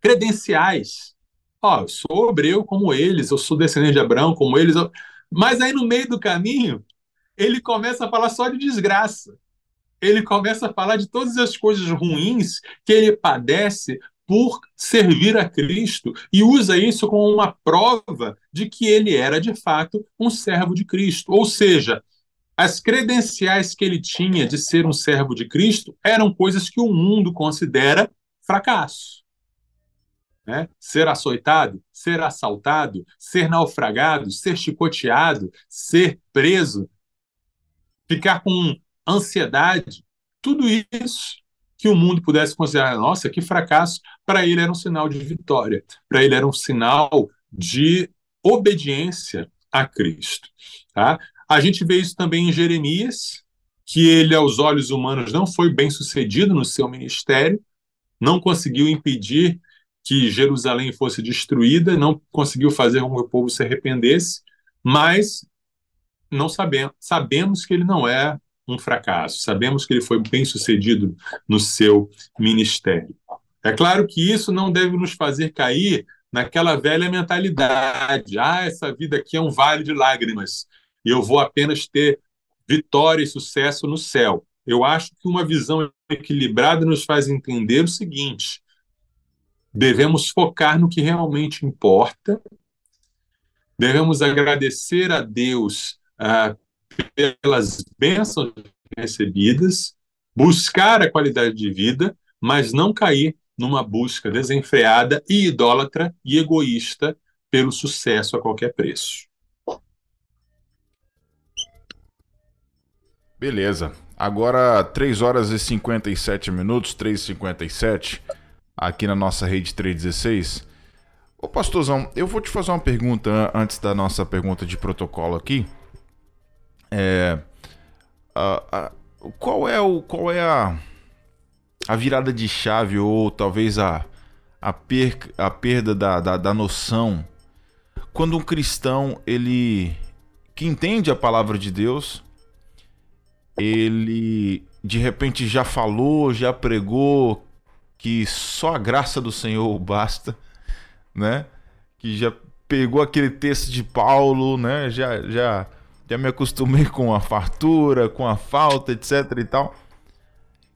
credenciais Ó, eu sou hebreu como eles, eu sou descendente de Abraão como eles. Mas aí no meio do caminho, ele começa a falar só de desgraça. Ele começa a falar de todas as coisas ruins que ele padece por servir a Cristo e usa isso como uma prova de que ele era de fato um servo de Cristo. Ou seja, as credenciais que ele tinha de ser um servo de Cristo eram coisas que o mundo considera fracasso né? ser açoitado, ser assaltado, ser naufragado, ser chicoteado, ser preso, ficar com ansiedade, tudo isso que o mundo pudesse considerar, nossa, que fracasso, para ele era um sinal de vitória, para ele era um sinal de obediência a Cristo. Tá? A gente vê isso também em Jeremias, que ele, aos olhos humanos, não foi bem sucedido no seu ministério, não conseguiu impedir que Jerusalém fosse destruída, não conseguiu fazer com que o povo se arrependesse, mas não sabemos, sabemos que ele não é um fracasso, sabemos que ele foi bem sucedido no seu ministério. É claro que isso não deve nos fazer cair naquela velha mentalidade: ah, essa vida aqui é um vale de lágrimas e eu vou apenas ter vitória e sucesso no céu. Eu acho que uma visão equilibrada nos faz entender o seguinte: Devemos focar no que realmente importa, devemos agradecer a Deus ah, pelas bênçãos recebidas, buscar a qualidade de vida, mas não cair numa busca desenfreada e idólatra e egoísta pelo sucesso a qualquer preço. Beleza. Agora 3 horas e 57 minutos, 3h57 aqui na nossa rede 316. Ô pastorzão, eu vou te fazer uma pergunta antes da nossa pergunta de protocolo aqui. É, a, a, qual é o qual é a, a virada de chave ou talvez a a, per, a perda da, da, da noção quando um cristão ele que entende a palavra de Deus ele de repente já falou, já pregou, que só a graça do Senhor basta, né? Que já pegou aquele texto de Paulo, né? Já, já, já me acostumei <laughs> com a fartura, com a falta, etc e tal.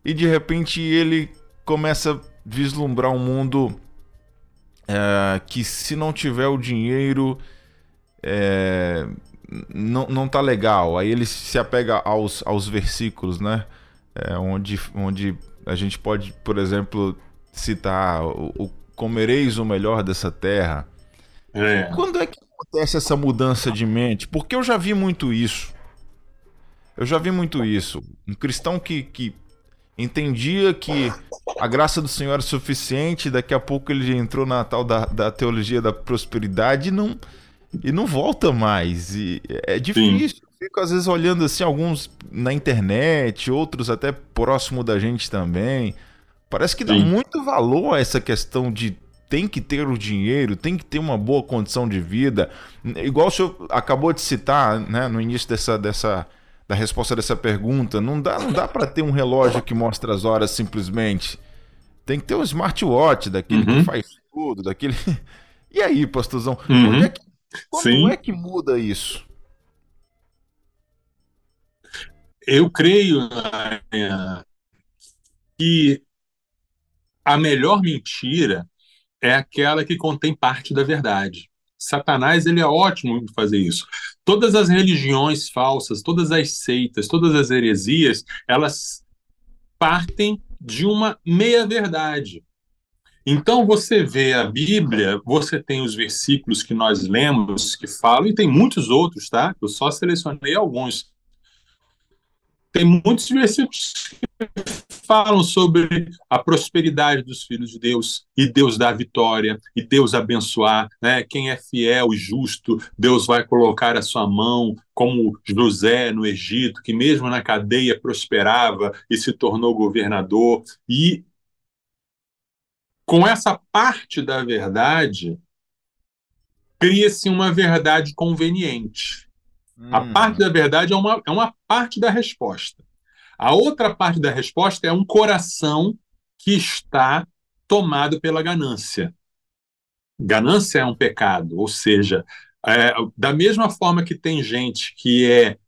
E de repente ele começa a vislumbrar um mundo é, que se não tiver o dinheiro é, não, não tá legal. Aí ele se apega aos, aos versículos, né? É, onde, onde a gente pode, por exemplo, citar o, o comereis o melhor dessa terra. É. Quando é que acontece essa mudança de mente? Porque eu já vi muito isso. Eu já vi muito isso. Um cristão que, que entendia que a graça do Senhor era suficiente, daqui a pouco ele entrou na tal da, da teologia da prosperidade e não, e não volta mais. E é difícil. Sim. Fico às vezes olhando assim alguns na internet, outros até próximo da gente também. Parece que dá Sim. muito valor a essa questão de tem que ter o dinheiro, tem que ter uma boa condição de vida. Igual o senhor acabou de citar né, no início dessa, dessa, da resposta dessa pergunta, não dá, não dá para ter um relógio que mostra as horas simplesmente. Tem que ter um smartwatch daquele uhum. que faz tudo, daquele. <laughs> E aí, pastorzão, uhum. é que, como é que muda isso? Eu creio que a melhor mentira é aquela que contém parte da verdade. Satanás ele é ótimo em fazer isso. Todas as religiões falsas, todas as seitas, todas as heresias, elas partem de uma meia verdade. Então você vê a Bíblia, você tem os versículos que nós lemos que falam e tem muitos outros, tá? Eu só selecionei alguns tem muitos versículos que falam sobre a prosperidade dos filhos de Deus e Deus dá vitória e Deus abençoar, né? Quem é fiel e justo, Deus vai colocar a sua mão, como José no Egito, que mesmo na cadeia prosperava e se tornou governador e com essa parte da verdade cria-se uma verdade conveniente. A hum. parte da verdade é uma, é uma parte da resposta. A outra parte da resposta é um coração que está tomado pela ganância. Ganância é um pecado, ou seja, é, da mesma forma que tem gente que é,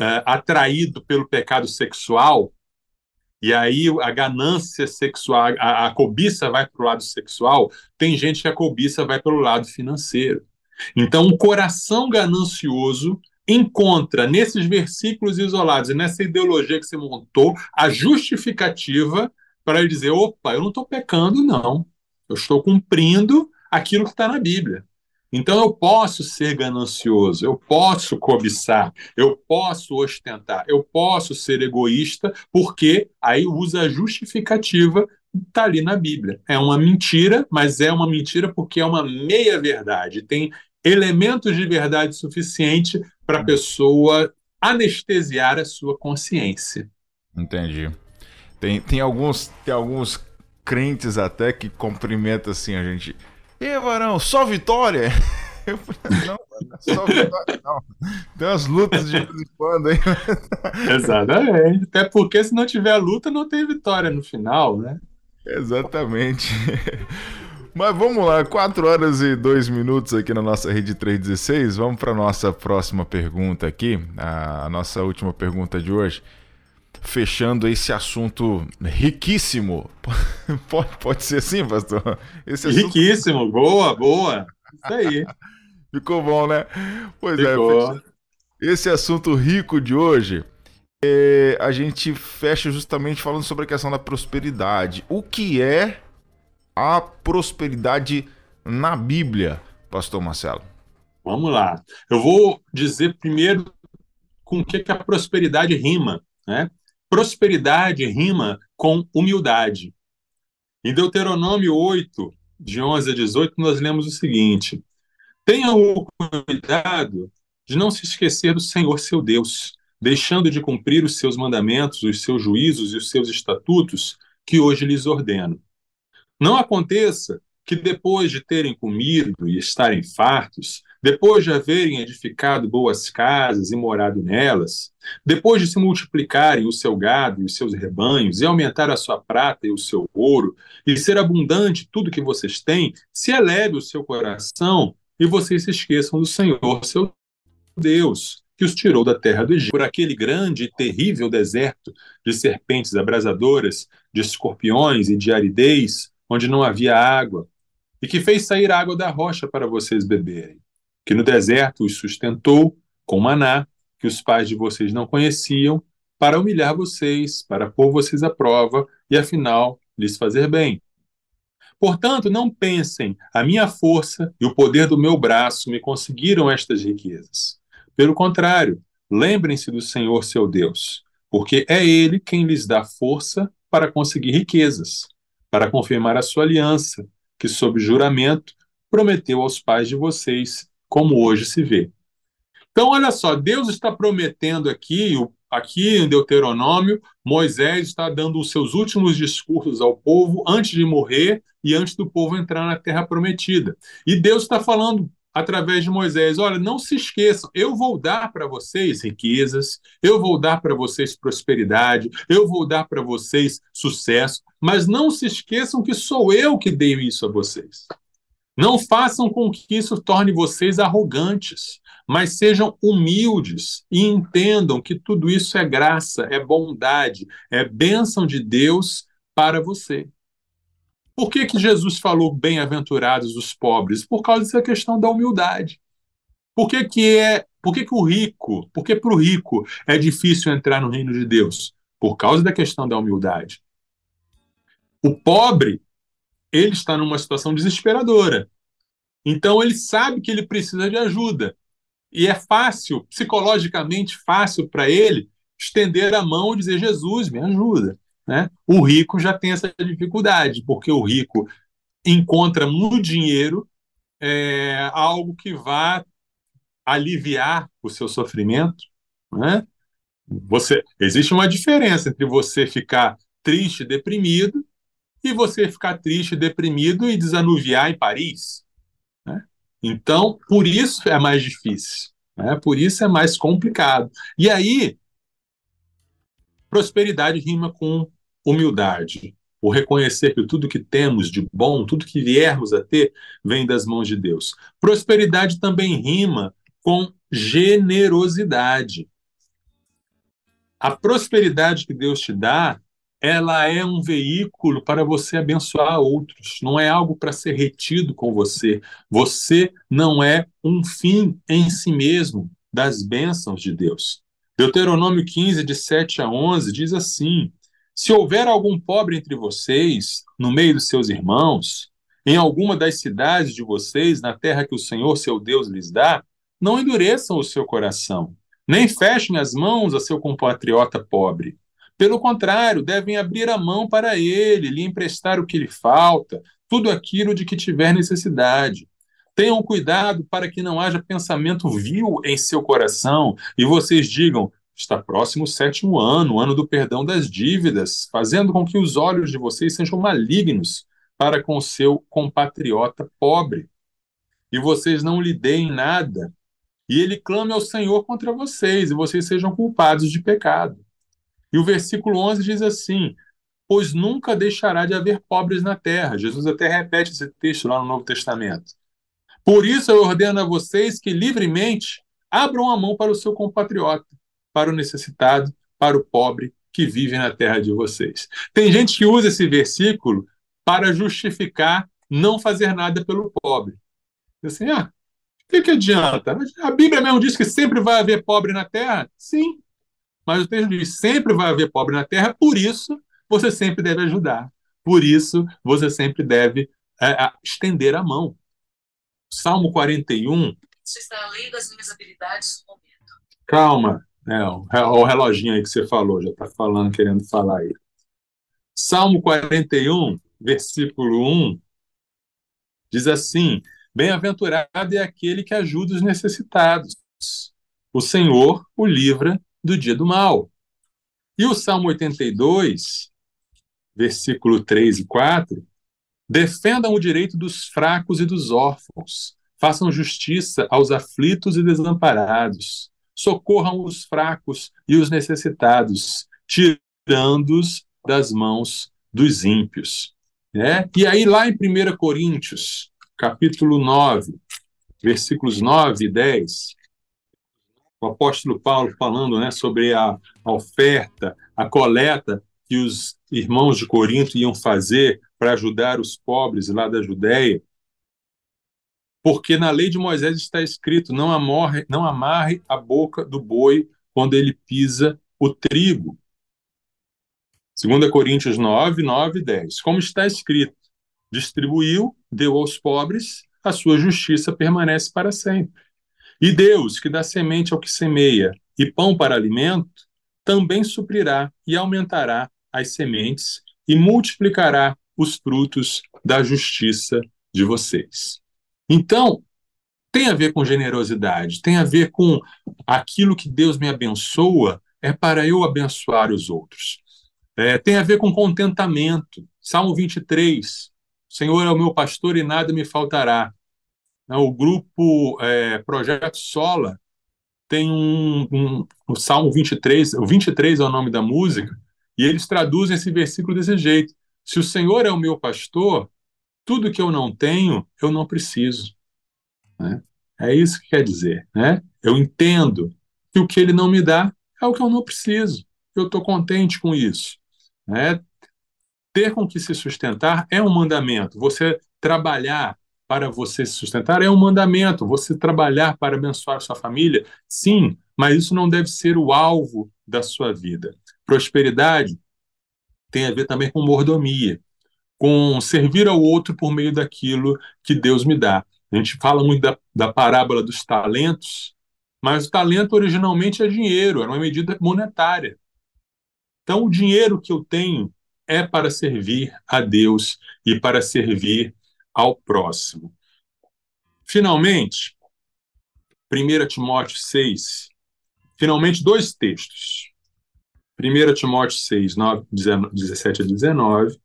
é atraído pelo pecado sexual, e aí a ganância sexual, a, a cobiça vai para o lado sexual, tem gente que a cobiça vai para o lado financeiro. Então, o coração ganancioso encontra nesses versículos isolados e nessa ideologia que você montou a justificativa para dizer: opa, eu não estou pecando, não. Eu estou cumprindo aquilo que está na Bíblia. Então eu posso ser ganancioso, eu posso cobiçar, eu posso ostentar, eu posso ser egoísta, porque aí usa a justificativa está ali na Bíblia. É uma mentira, mas é uma mentira porque é uma meia-verdade. Tem elementos de verdade suficiente para a pessoa anestesiar a sua consciência. Entendi. Tem, tem, alguns, tem alguns crentes até que cumprimentam assim a gente. E varão, só vitória? <laughs> Eu falei, não, só vitória não. Tem umas lutas de vez em quando aí. <laughs> Exatamente. Até porque se não tiver luta, não tem vitória no final, né? Exatamente. Mas vamos lá, 4 horas e 2 minutos aqui na nossa rede 316. Vamos para nossa próxima pergunta aqui, a nossa última pergunta de hoje. Fechando esse assunto riquíssimo. <laughs> Pode, pode ser assim, pastor? Esse assunto... Riquíssimo, boa, boa. Isso aí. <laughs> Ficou bom, né? Pois é, Ficou. é, esse assunto rico de hoje, é, a gente fecha justamente falando sobre a questão da prosperidade. O que é a prosperidade na Bíblia, Pastor Marcelo? Vamos lá. Eu vou dizer primeiro com o que, que a prosperidade rima. Né? Prosperidade rima com humildade. Em Deuteronômio 8, de 11 a 18, nós lemos o seguinte: Tenha o cuidado de não se esquecer do Senhor seu Deus, deixando de cumprir os seus mandamentos, os seus juízos e os seus estatutos que hoje lhes ordeno. Não aconteça que depois de terem comido e estarem fartos, depois de haverem edificado boas casas e morado nelas, depois de se multiplicarem o seu gado e os seus rebanhos, e aumentar a sua prata e o seu ouro, e ser abundante tudo que vocês têm, se eleve o seu coração e vocês se esqueçam do Senhor, seu Deus, que os tirou da terra do Egito, por aquele grande e terrível deserto de serpentes abrasadoras, de escorpiões e de aridez, onde não havia água, e que fez sair água da rocha para vocês beberem, que no deserto os sustentou com maná, que os pais de vocês não conheciam, para humilhar vocês, para pôr vocês à prova e, afinal, lhes fazer bem. Portanto, não pensem, a minha força e o poder do meu braço me conseguiram estas riquezas. Pelo contrário, lembrem-se do Senhor seu Deus, porque é Ele quem lhes dá força para conseguir riquezas, para confirmar a sua aliança, que, sob juramento, prometeu aos pais de vocês, como hoje se vê. Então, olha só, Deus está prometendo aqui, aqui em Deuteronômio, Moisés está dando os seus últimos discursos ao povo antes de morrer e antes do povo entrar na terra prometida. E Deus está falando através de Moisés: olha, não se esqueçam, eu vou dar para vocês riquezas, eu vou dar para vocês prosperidade, eu vou dar para vocês sucesso, mas não se esqueçam que sou eu que dei isso a vocês. Não façam com que isso torne vocês arrogantes, mas sejam humildes e entendam que tudo isso é graça, é bondade, é bênção de Deus para você. Por que, que Jesus falou bem-aventurados os pobres? Por causa dessa questão da humildade. Por que, que é, por que, que o rico, por que para o rico é difícil entrar no reino de Deus? Por causa da questão da humildade. O pobre ele está numa situação desesperadora. Então ele sabe que ele precisa de ajuda. E é fácil, psicologicamente fácil para ele estender a mão e dizer: Jesus, me ajuda. Né? O rico já tem essa dificuldade, porque o rico encontra no dinheiro é, algo que vá aliviar o seu sofrimento. Né? Você, existe uma diferença entre você ficar triste, deprimido, e você ficar triste, deprimido e desanuviar em Paris. Né? Então, por isso é mais difícil, né? por isso é mais complicado. E aí, prosperidade rima com humildade. O reconhecer que tudo que temos de bom, tudo que viermos a ter, vem das mãos de Deus. Prosperidade também rima com generosidade. A prosperidade que Deus te dá ela é um veículo para você abençoar outros, não é algo para ser retido com você. Você não é um fim em si mesmo das bênçãos de Deus. Deuteronômio 15, de 7 a 11, diz assim: Se houver algum pobre entre vocês, no meio dos seus irmãos, em alguma das cidades de vocês, na terra que o Senhor seu Deus lhes dá, não endureçam o seu coração, nem fechem as mãos a seu compatriota pobre pelo contrário, devem abrir a mão para ele, lhe emprestar o que lhe falta, tudo aquilo de que tiver necessidade. Tenham cuidado para que não haja pensamento vil em seu coração e vocês digam: está próximo o sétimo ano, o ano do perdão das dívidas, fazendo com que os olhos de vocês sejam malignos para com seu compatriota pobre. E vocês não lhe deem nada, e ele clame ao Senhor contra vocês, e vocês sejam culpados de pecado. E o versículo 11 diz assim: Pois nunca deixará de haver pobres na terra. Jesus até repete esse texto lá no Novo Testamento. Por isso eu ordeno a vocês que livremente abram a mão para o seu compatriota, para o necessitado, para o pobre que vive na terra de vocês. Tem gente que usa esse versículo para justificar não fazer nada pelo pobre. Assim, ah, o que, que adianta? A Bíblia mesmo diz que sempre vai haver pobre na terra? Sim, mas o texto diz: sempre vai haver pobre na terra, por isso você sempre deve ajudar. Por isso você sempre deve é, estender a mão. Salmo 41. Isso está além das minhas habilidades no momento. Calma, é, o reloginho aí que você falou, já está falando, querendo falar aí. Salmo 41, versículo 1, diz assim: Bem-aventurado é aquele que ajuda os necessitados. O Senhor o livra do dia do mal. E o Salmo 82, versículo 3 e 4, defendam o direito dos fracos e dos órfãos, façam justiça aos aflitos e desamparados, socorram os fracos e os necessitados, tirando-os das mãos dos ímpios. Né? E aí, lá em 1 Coríntios, capítulo 9, versículos 9 e 10, o apóstolo Paulo falando né, sobre a, a oferta, a coleta que os irmãos de Corinto iam fazer para ajudar os pobres lá da Judéia. Porque na lei de Moisés está escrito: não, amorre, não amarre a boca do boi quando ele pisa o trigo. 2 Coríntios 9, 9 e 10. Como está escrito: distribuiu, deu aos pobres, a sua justiça permanece para sempre. E Deus, que dá semente ao que semeia e pão para alimento, também suprirá e aumentará as sementes e multiplicará os frutos da justiça de vocês. Então, tem a ver com generosidade, tem a ver com aquilo que Deus me abençoa, é para eu abençoar os outros. É, tem a ver com contentamento. Salmo 23, Senhor é o meu pastor e nada me faltará. O grupo é, Projeto Sola tem um, um, o Salmo 23, o 23 é o nome da música, e eles traduzem esse versículo desse jeito: Se o Senhor é o meu pastor, tudo que eu não tenho, eu não preciso. Né? É isso que quer dizer. Né? Eu entendo que o que ele não me dá é o que eu não preciso. Eu estou contente com isso. Né? Ter com que se sustentar é um mandamento. Você trabalhar para você se sustentar é um mandamento. Você trabalhar para abençoar sua família, sim, mas isso não deve ser o alvo da sua vida. Prosperidade tem a ver também com mordomia, com servir ao outro por meio daquilo que Deus me dá. A gente fala muito da, da parábola dos talentos, mas o talento originalmente é dinheiro, era uma medida monetária. Então, o dinheiro que eu tenho é para servir a Deus e para servir ao próximo. Finalmente, 1 Timóteo 6, finalmente dois textos. 1 Timóteo 6, 9, 17 a 19,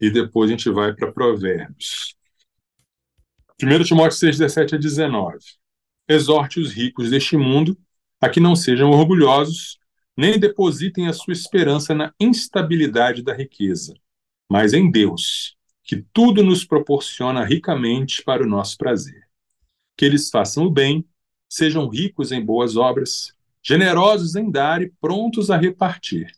e depois a gente vai para Provérbios. 1 Timóteo 6, 17 a 19. Exorte os ricos deste mundo a que não sejam orgulhosos, nem depositem a sua esperança na instabilidade da riqueza, mas em Deus, que tudo nos proporciona ricamente para o nosso prazer. Que eles façam o bem, sejam ricos em boas obras, generosos em dar e prontos a repartir,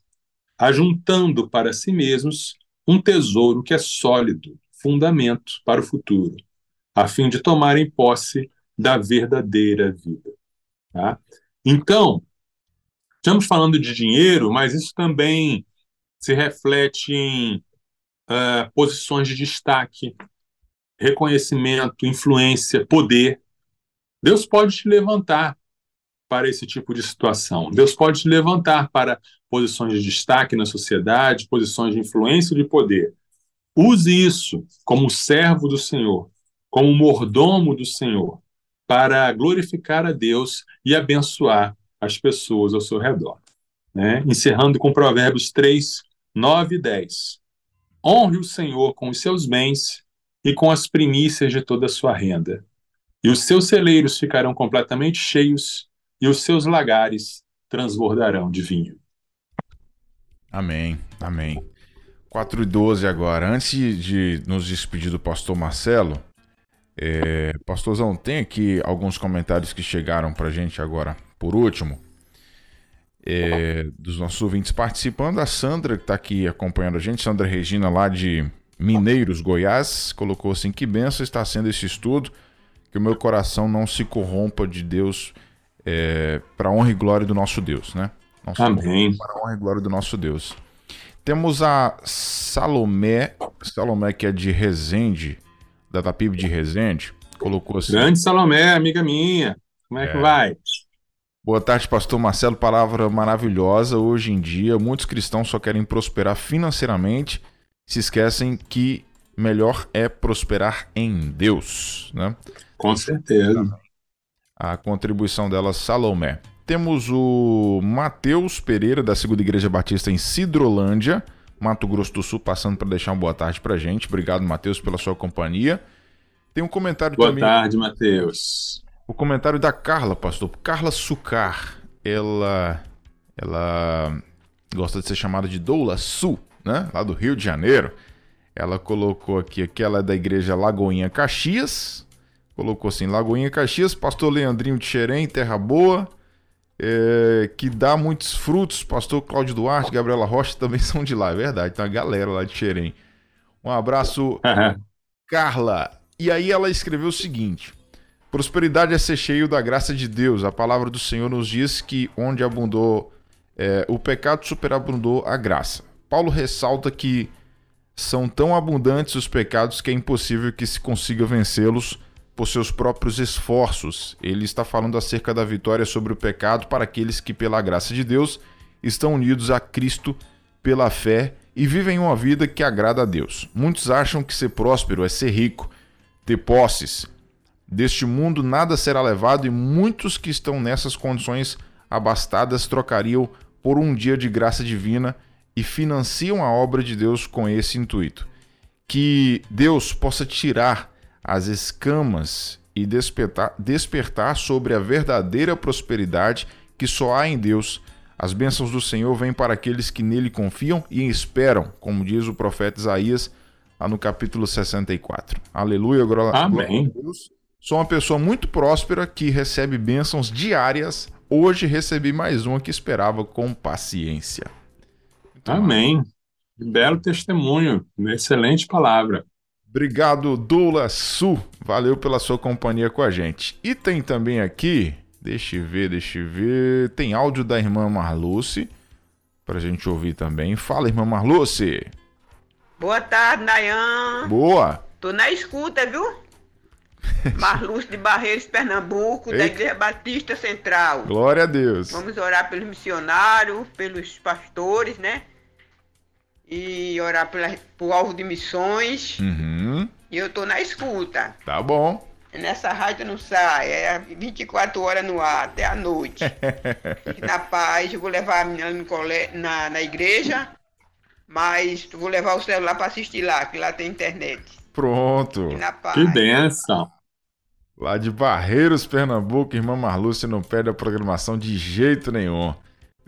ajuntando para si mesmos um tesouro que é sólido, fundamento para o futuro, a fim de tomarem posse da verdadeira vida. Tá? Então, estamos falando de dinheiro, mas isso também se reflete em uh, posições de destaque, reconhecimento, influência, poder. Deus pode te levantar para esse tipo de situação. Deus pode te levantar para posições de destaque na sociedade, posições de influência e de poder. Use isso como servo do Senhor, como mordomo do Senhor, para glorificar a Deus e abençoar as pessoas ao seu redor. Né? Encerrando com Provérbios 3, 9 e 10. Honre o Senhor com os seus bens e com as primícias de toda a sua renda, e os seus celeiros ficarão completamente cheios e os seus lagares transbordarão de vinho. Amém, amém. 4 e 12 agora. Antes de nos despedir do pastor Marcelo, é, pastorzão, tem aqui alguns comentários que chegaram pra gente agora, por último. É, dos nossos ouvintes participando. A Sandra, que está aqui acompanhando a gente, Sandra Regina, lá de Mineiros, Goiás, colocou assim: Que benção está sendo esse estudo, que o meu coração não se corrompa de Deus é, para honra e glória do nosso Deus, né? Nosso Amém. Para honra e glória do nosso Deus. Temos a Salomé, Salomé que é de Resende, da Tapib de Resende, colocou assim. Grande Salomé, amiga minha. Como é, é. que vai? Boa tarde, pastor Marcelo. Palavra maravilhosa. Hoje em dia, muitos cristãos só querem prosperar financeiramente, se esquecem que melhor é prosperar em Deus, né? Com certeza a contribuição dela, Salomé. Temos o Matheus Pereira, da Segunda Igreja Batista em Sidrolândia, Mato Grosso do Sul, passando para deixar uma boa tarde para gente. Obrigado, Matheus, pela sua companhia. Tem um comentário boa também. Boa tarde, Matheus. O comentário da Carla, pastor. Carla Sucar. Ela, ela gosta de ser chamada de Doula Sul, né? Lá do Rio de Janeiro. Ela colocou aqui que ela é da igreja Lagoinha Caxias, colocou assim: Lagoinha Caxias, Pastor Leandrinho de Xerém, Terra Boa, é, que dá muitos frutos. Pastor Cláudio Duarte, Gabriela Rocha também <laughs> são de lá, é verdade. Tem uma galera lá de Xerém. Um abraço, <laughs> Carla. E aí ela escreveu o seguinte: Prosperidade é ser cheio da graça de Deus. A palavra do Senhor nos diz que onde abundou é, o pecado, superabundou a graça. Paulo ressalta que são tão abundantes os pecados que é impossível que se consiga vencê-los por seus próprios esforços. Ele está falando acerca da vitória sobre o pecado para aqueles que, pela graça de Deus, estão unidos a Cristo pela fé e vivem uma vida que agrada a Deus. Muitos acham que ser próspero é ser rico, ter posses. Deste mundo nada será levado e muitos que estão nessas condições abastadas trocariam por um dia de graça divina e financiam a obra de Deus com esse intuito. Que Deus possa tirar as escamas e despertar, despertar sobre a verdadeira prosperidade que só há em Deus. As bênçãos do Senhor vêm para aqueles que nele confiam e esperam, como diz o profeta Isaías, lá no capítulo 64. Aleluia, glória a Deus. Sou uma pessoa muito próspera que recebe bênçãos diárias. Hoje recebi mais uma que esperava com paciência. Então, Amém. Belo testemunho, excelente palavra. Obrigado, Doula Su. Valeu pela sua companhia com a gente. E tem também aqui, deixa eu ver, deixa eu ver. Tem áudio da irmã Marluce pra gente ouvir também. Fala, irmã Marluce. Boa tarde, Nayan. Boa. Tô na escuta, viu? <laughs> Marluce de Barreiros, Pernambuco, Eita. da Igreja Batista Central. Glória a Deus. Vamos orar pelos missionários, pelos pastores, né? E orar pela, por alvo de missões. Uhum. E eu tô na escuta. Tá bom. Nessa rádio não sai, é 24 horas no ar, até a noite. <laughs> Fique na paz, eu vou levar a menina no cole... na, na igreja, mas vou levar o celular para assistir lá, que lá tem internet. Pronto. Fique na paz. Que benção. Lá de Barreiros, Pernambuco, irmã Marlúcia não perde a programação de jeito nenhum.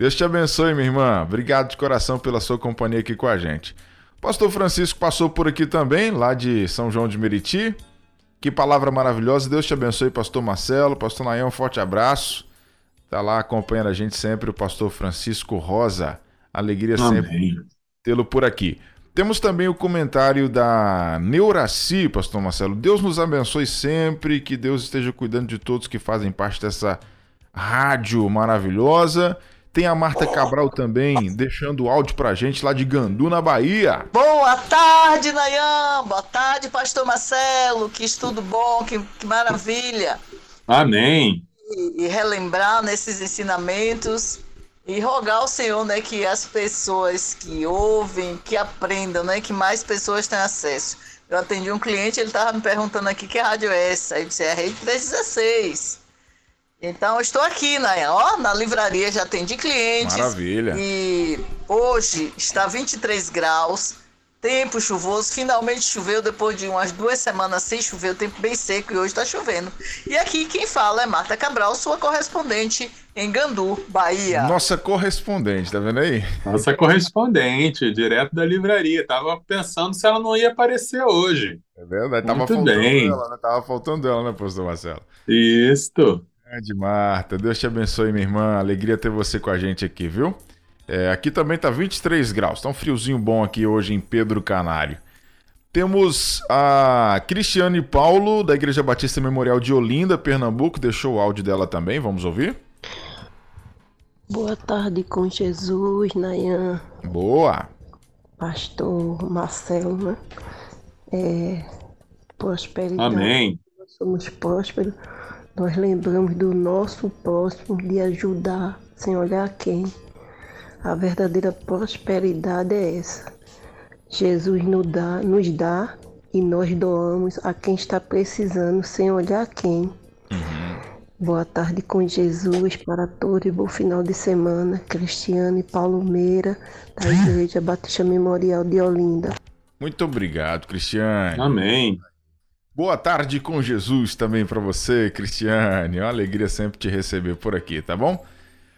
Deus te abençoe, minha irmã. Obrigado de coração pela sua companhia aqui com a gente. Pastor Francisco passou por aqui também, lá de São João de Meriti. Que palavra maravilhosa. Deus te abençoe, Pastor Marcelo. Pastor Nayan, um forte abraço. Tá lá acompanhando a gente sempre o Pastor Francisco Rosa. Alegria Amém. sempre tê-lo por aqui. Temos também o comentário da Neuraci, Pastor Marcelo. Deus nos abençoe sempre, que Deus esteja cuidando de todos que fazem parte dessa rádio maravilhosa. Tem a Marta Cabral também, deixando o áudio pra gente lá de Gandu, na Bahia. Boa tarde, Nayan. Boa tarde, Pastor Marcelo. Que estudo bom, que, que maravilha. Amém. E, e, relembrar nesses ensinamentos e rogar ao Senhor, né, que as pessoas que ouvem, que aprendam, né, que mais pessoas tenham acesso. Eu atendi um cliente, ele estava me perguntando aqui que rádio é essa. Aí eu disse, é a Rede 316. Então, estou aqui, né? Ó, na livraria já atendi clientes. Maravilha. E hoje está 23 graus, tempo chuvoso. Finalmente choveu depois de umas duas semanas sem chover, o tempo bem seco e hoje está chovendo. E aqui quem fala é Marta Cabral, sua correspondente em Gandu, Bahia. Nossa correspondente, tá vendo aí? Nossa correspondente, direto da livraria. Tava pensando se ela não ia aparecer hoje. É verdade, tava Muito faltando bem. ela, né? Tava faltando ela, né, pastor Marcelo? Isso. Grande Marta, Deus te abençoe, minha irmã. Alegria ter você com a gente aqui, viu? É, aqui também tá 23 graus, tá um friozinho bom aqui hoje em Pedro Canário. Temos a Cristiane Paulo, da Igreja Batista Memorial de Olinda, Pernambuco, deixou o áudio dela também, vamos ouvir? Boa tarde com Jesus, Nayan. Boa. Pastor Marcelo, né? É, prosperidade. Amém. Nós somos prósperos nós lembramos do nosso próximo, de ajudar sem olhar quem. A verdadeira prosperidade é essa. Jesus nos dá, nos dá e nós doamos a quem está precisando sem olhar quem. Uhum. Boa tarde com Jesus para todos e bom final de semana. Cristiano e Paulo Meira, da Igreja Batista Memorial de Olinda. Muito obrigado, Cristiane. Amém. Boa tarde com Jesus também para você, Cristiane. É uma alegria sempre te receber por aqui, tá bom?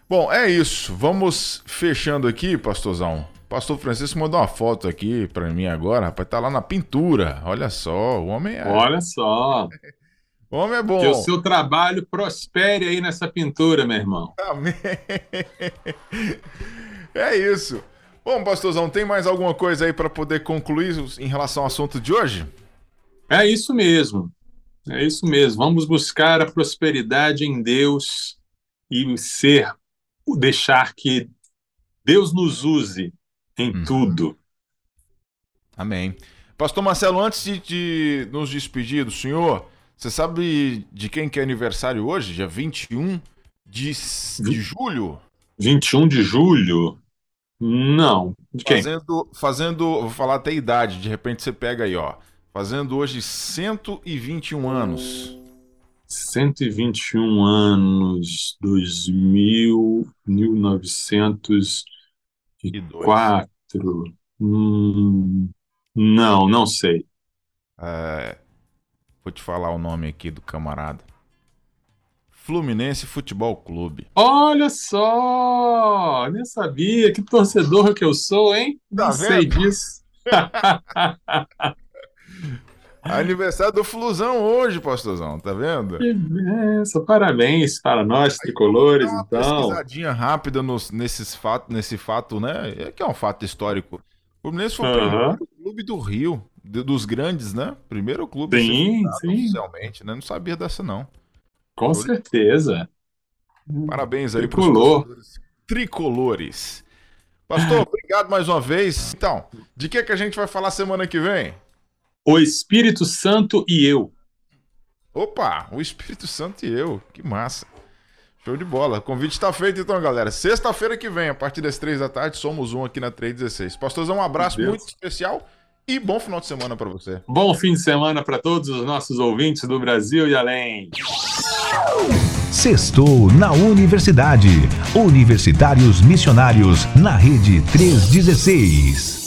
Bom, é isso. Vamos fechando aqui, pastorzão. Pastor Francisco mandou uma foto aqui para mim agora, rapaz. Tá lá na pintura. Olha só, o homem é. Olha só. O homem é bom. Que o seu trabalho prospere aí nessa pintura, meu irmão. Amém. É isso. Bom, pastorzão, tem mais alguma coisa aí para poder concluir em relação ao assunto de hoje? É isso mesmo. É isso mesmo. Vamos buscar a prosperidade em Deus e ser, deixar que Deus nos use em uhum. tudo. Amém. Pastor Marcelo, antes de, de, nos despedir do senhor, Você sabe de quem que é aniversário hoje? Dia 21 de, de julho? 21 de julho? Não. De quem? Fazendo, fazendo, vou falar até a idade, de repente você pega aí, ó. Fazendo hoje 121 anos. 121 anos, 2000, 1904. Hum, não, não sei. É, vou te falar o nome aqui do camarada. Fluminense Futebol Clube. Olha só! Nem sabia. Que torcedor que eu sou, hein? Tá não sei vendo? disso. <laughs> Aniversário do Flusão hoje, pastorzão, tá vendo? Que benção. Parabéns para nós, tricolores, uma então. pesquisadinha rápida nos, nesses fatos, nesse fato, né? É que é um fato histórico. O Fluminense foi o Aham. primeiro clube do Rio, dos grandes, né? Primeiro clube Sim, sim. oficialmente, né? Não sabia dessa, não. Com certeza. Parabéns aí pros Tricolor. torcedores tricolores. Pastor, <laughs> obrigado mais uma vez. Então, de que, que a gente vai falar semana que vem? O Espírito Santo e eu. Opa, o Espírito Santo e eu. Que massa. Show de bola. O convite está feito então, galera. Sexta-feira que vem, a partir das três da tarde, somos um aqui na 316. Pastorzão, um abraço muito especial e bom final de semana para você. Bom fim de semana para todos os nossos ouvintes do Brasil e além. Sextou na Universidade. Universitários Missionários na Rede 316.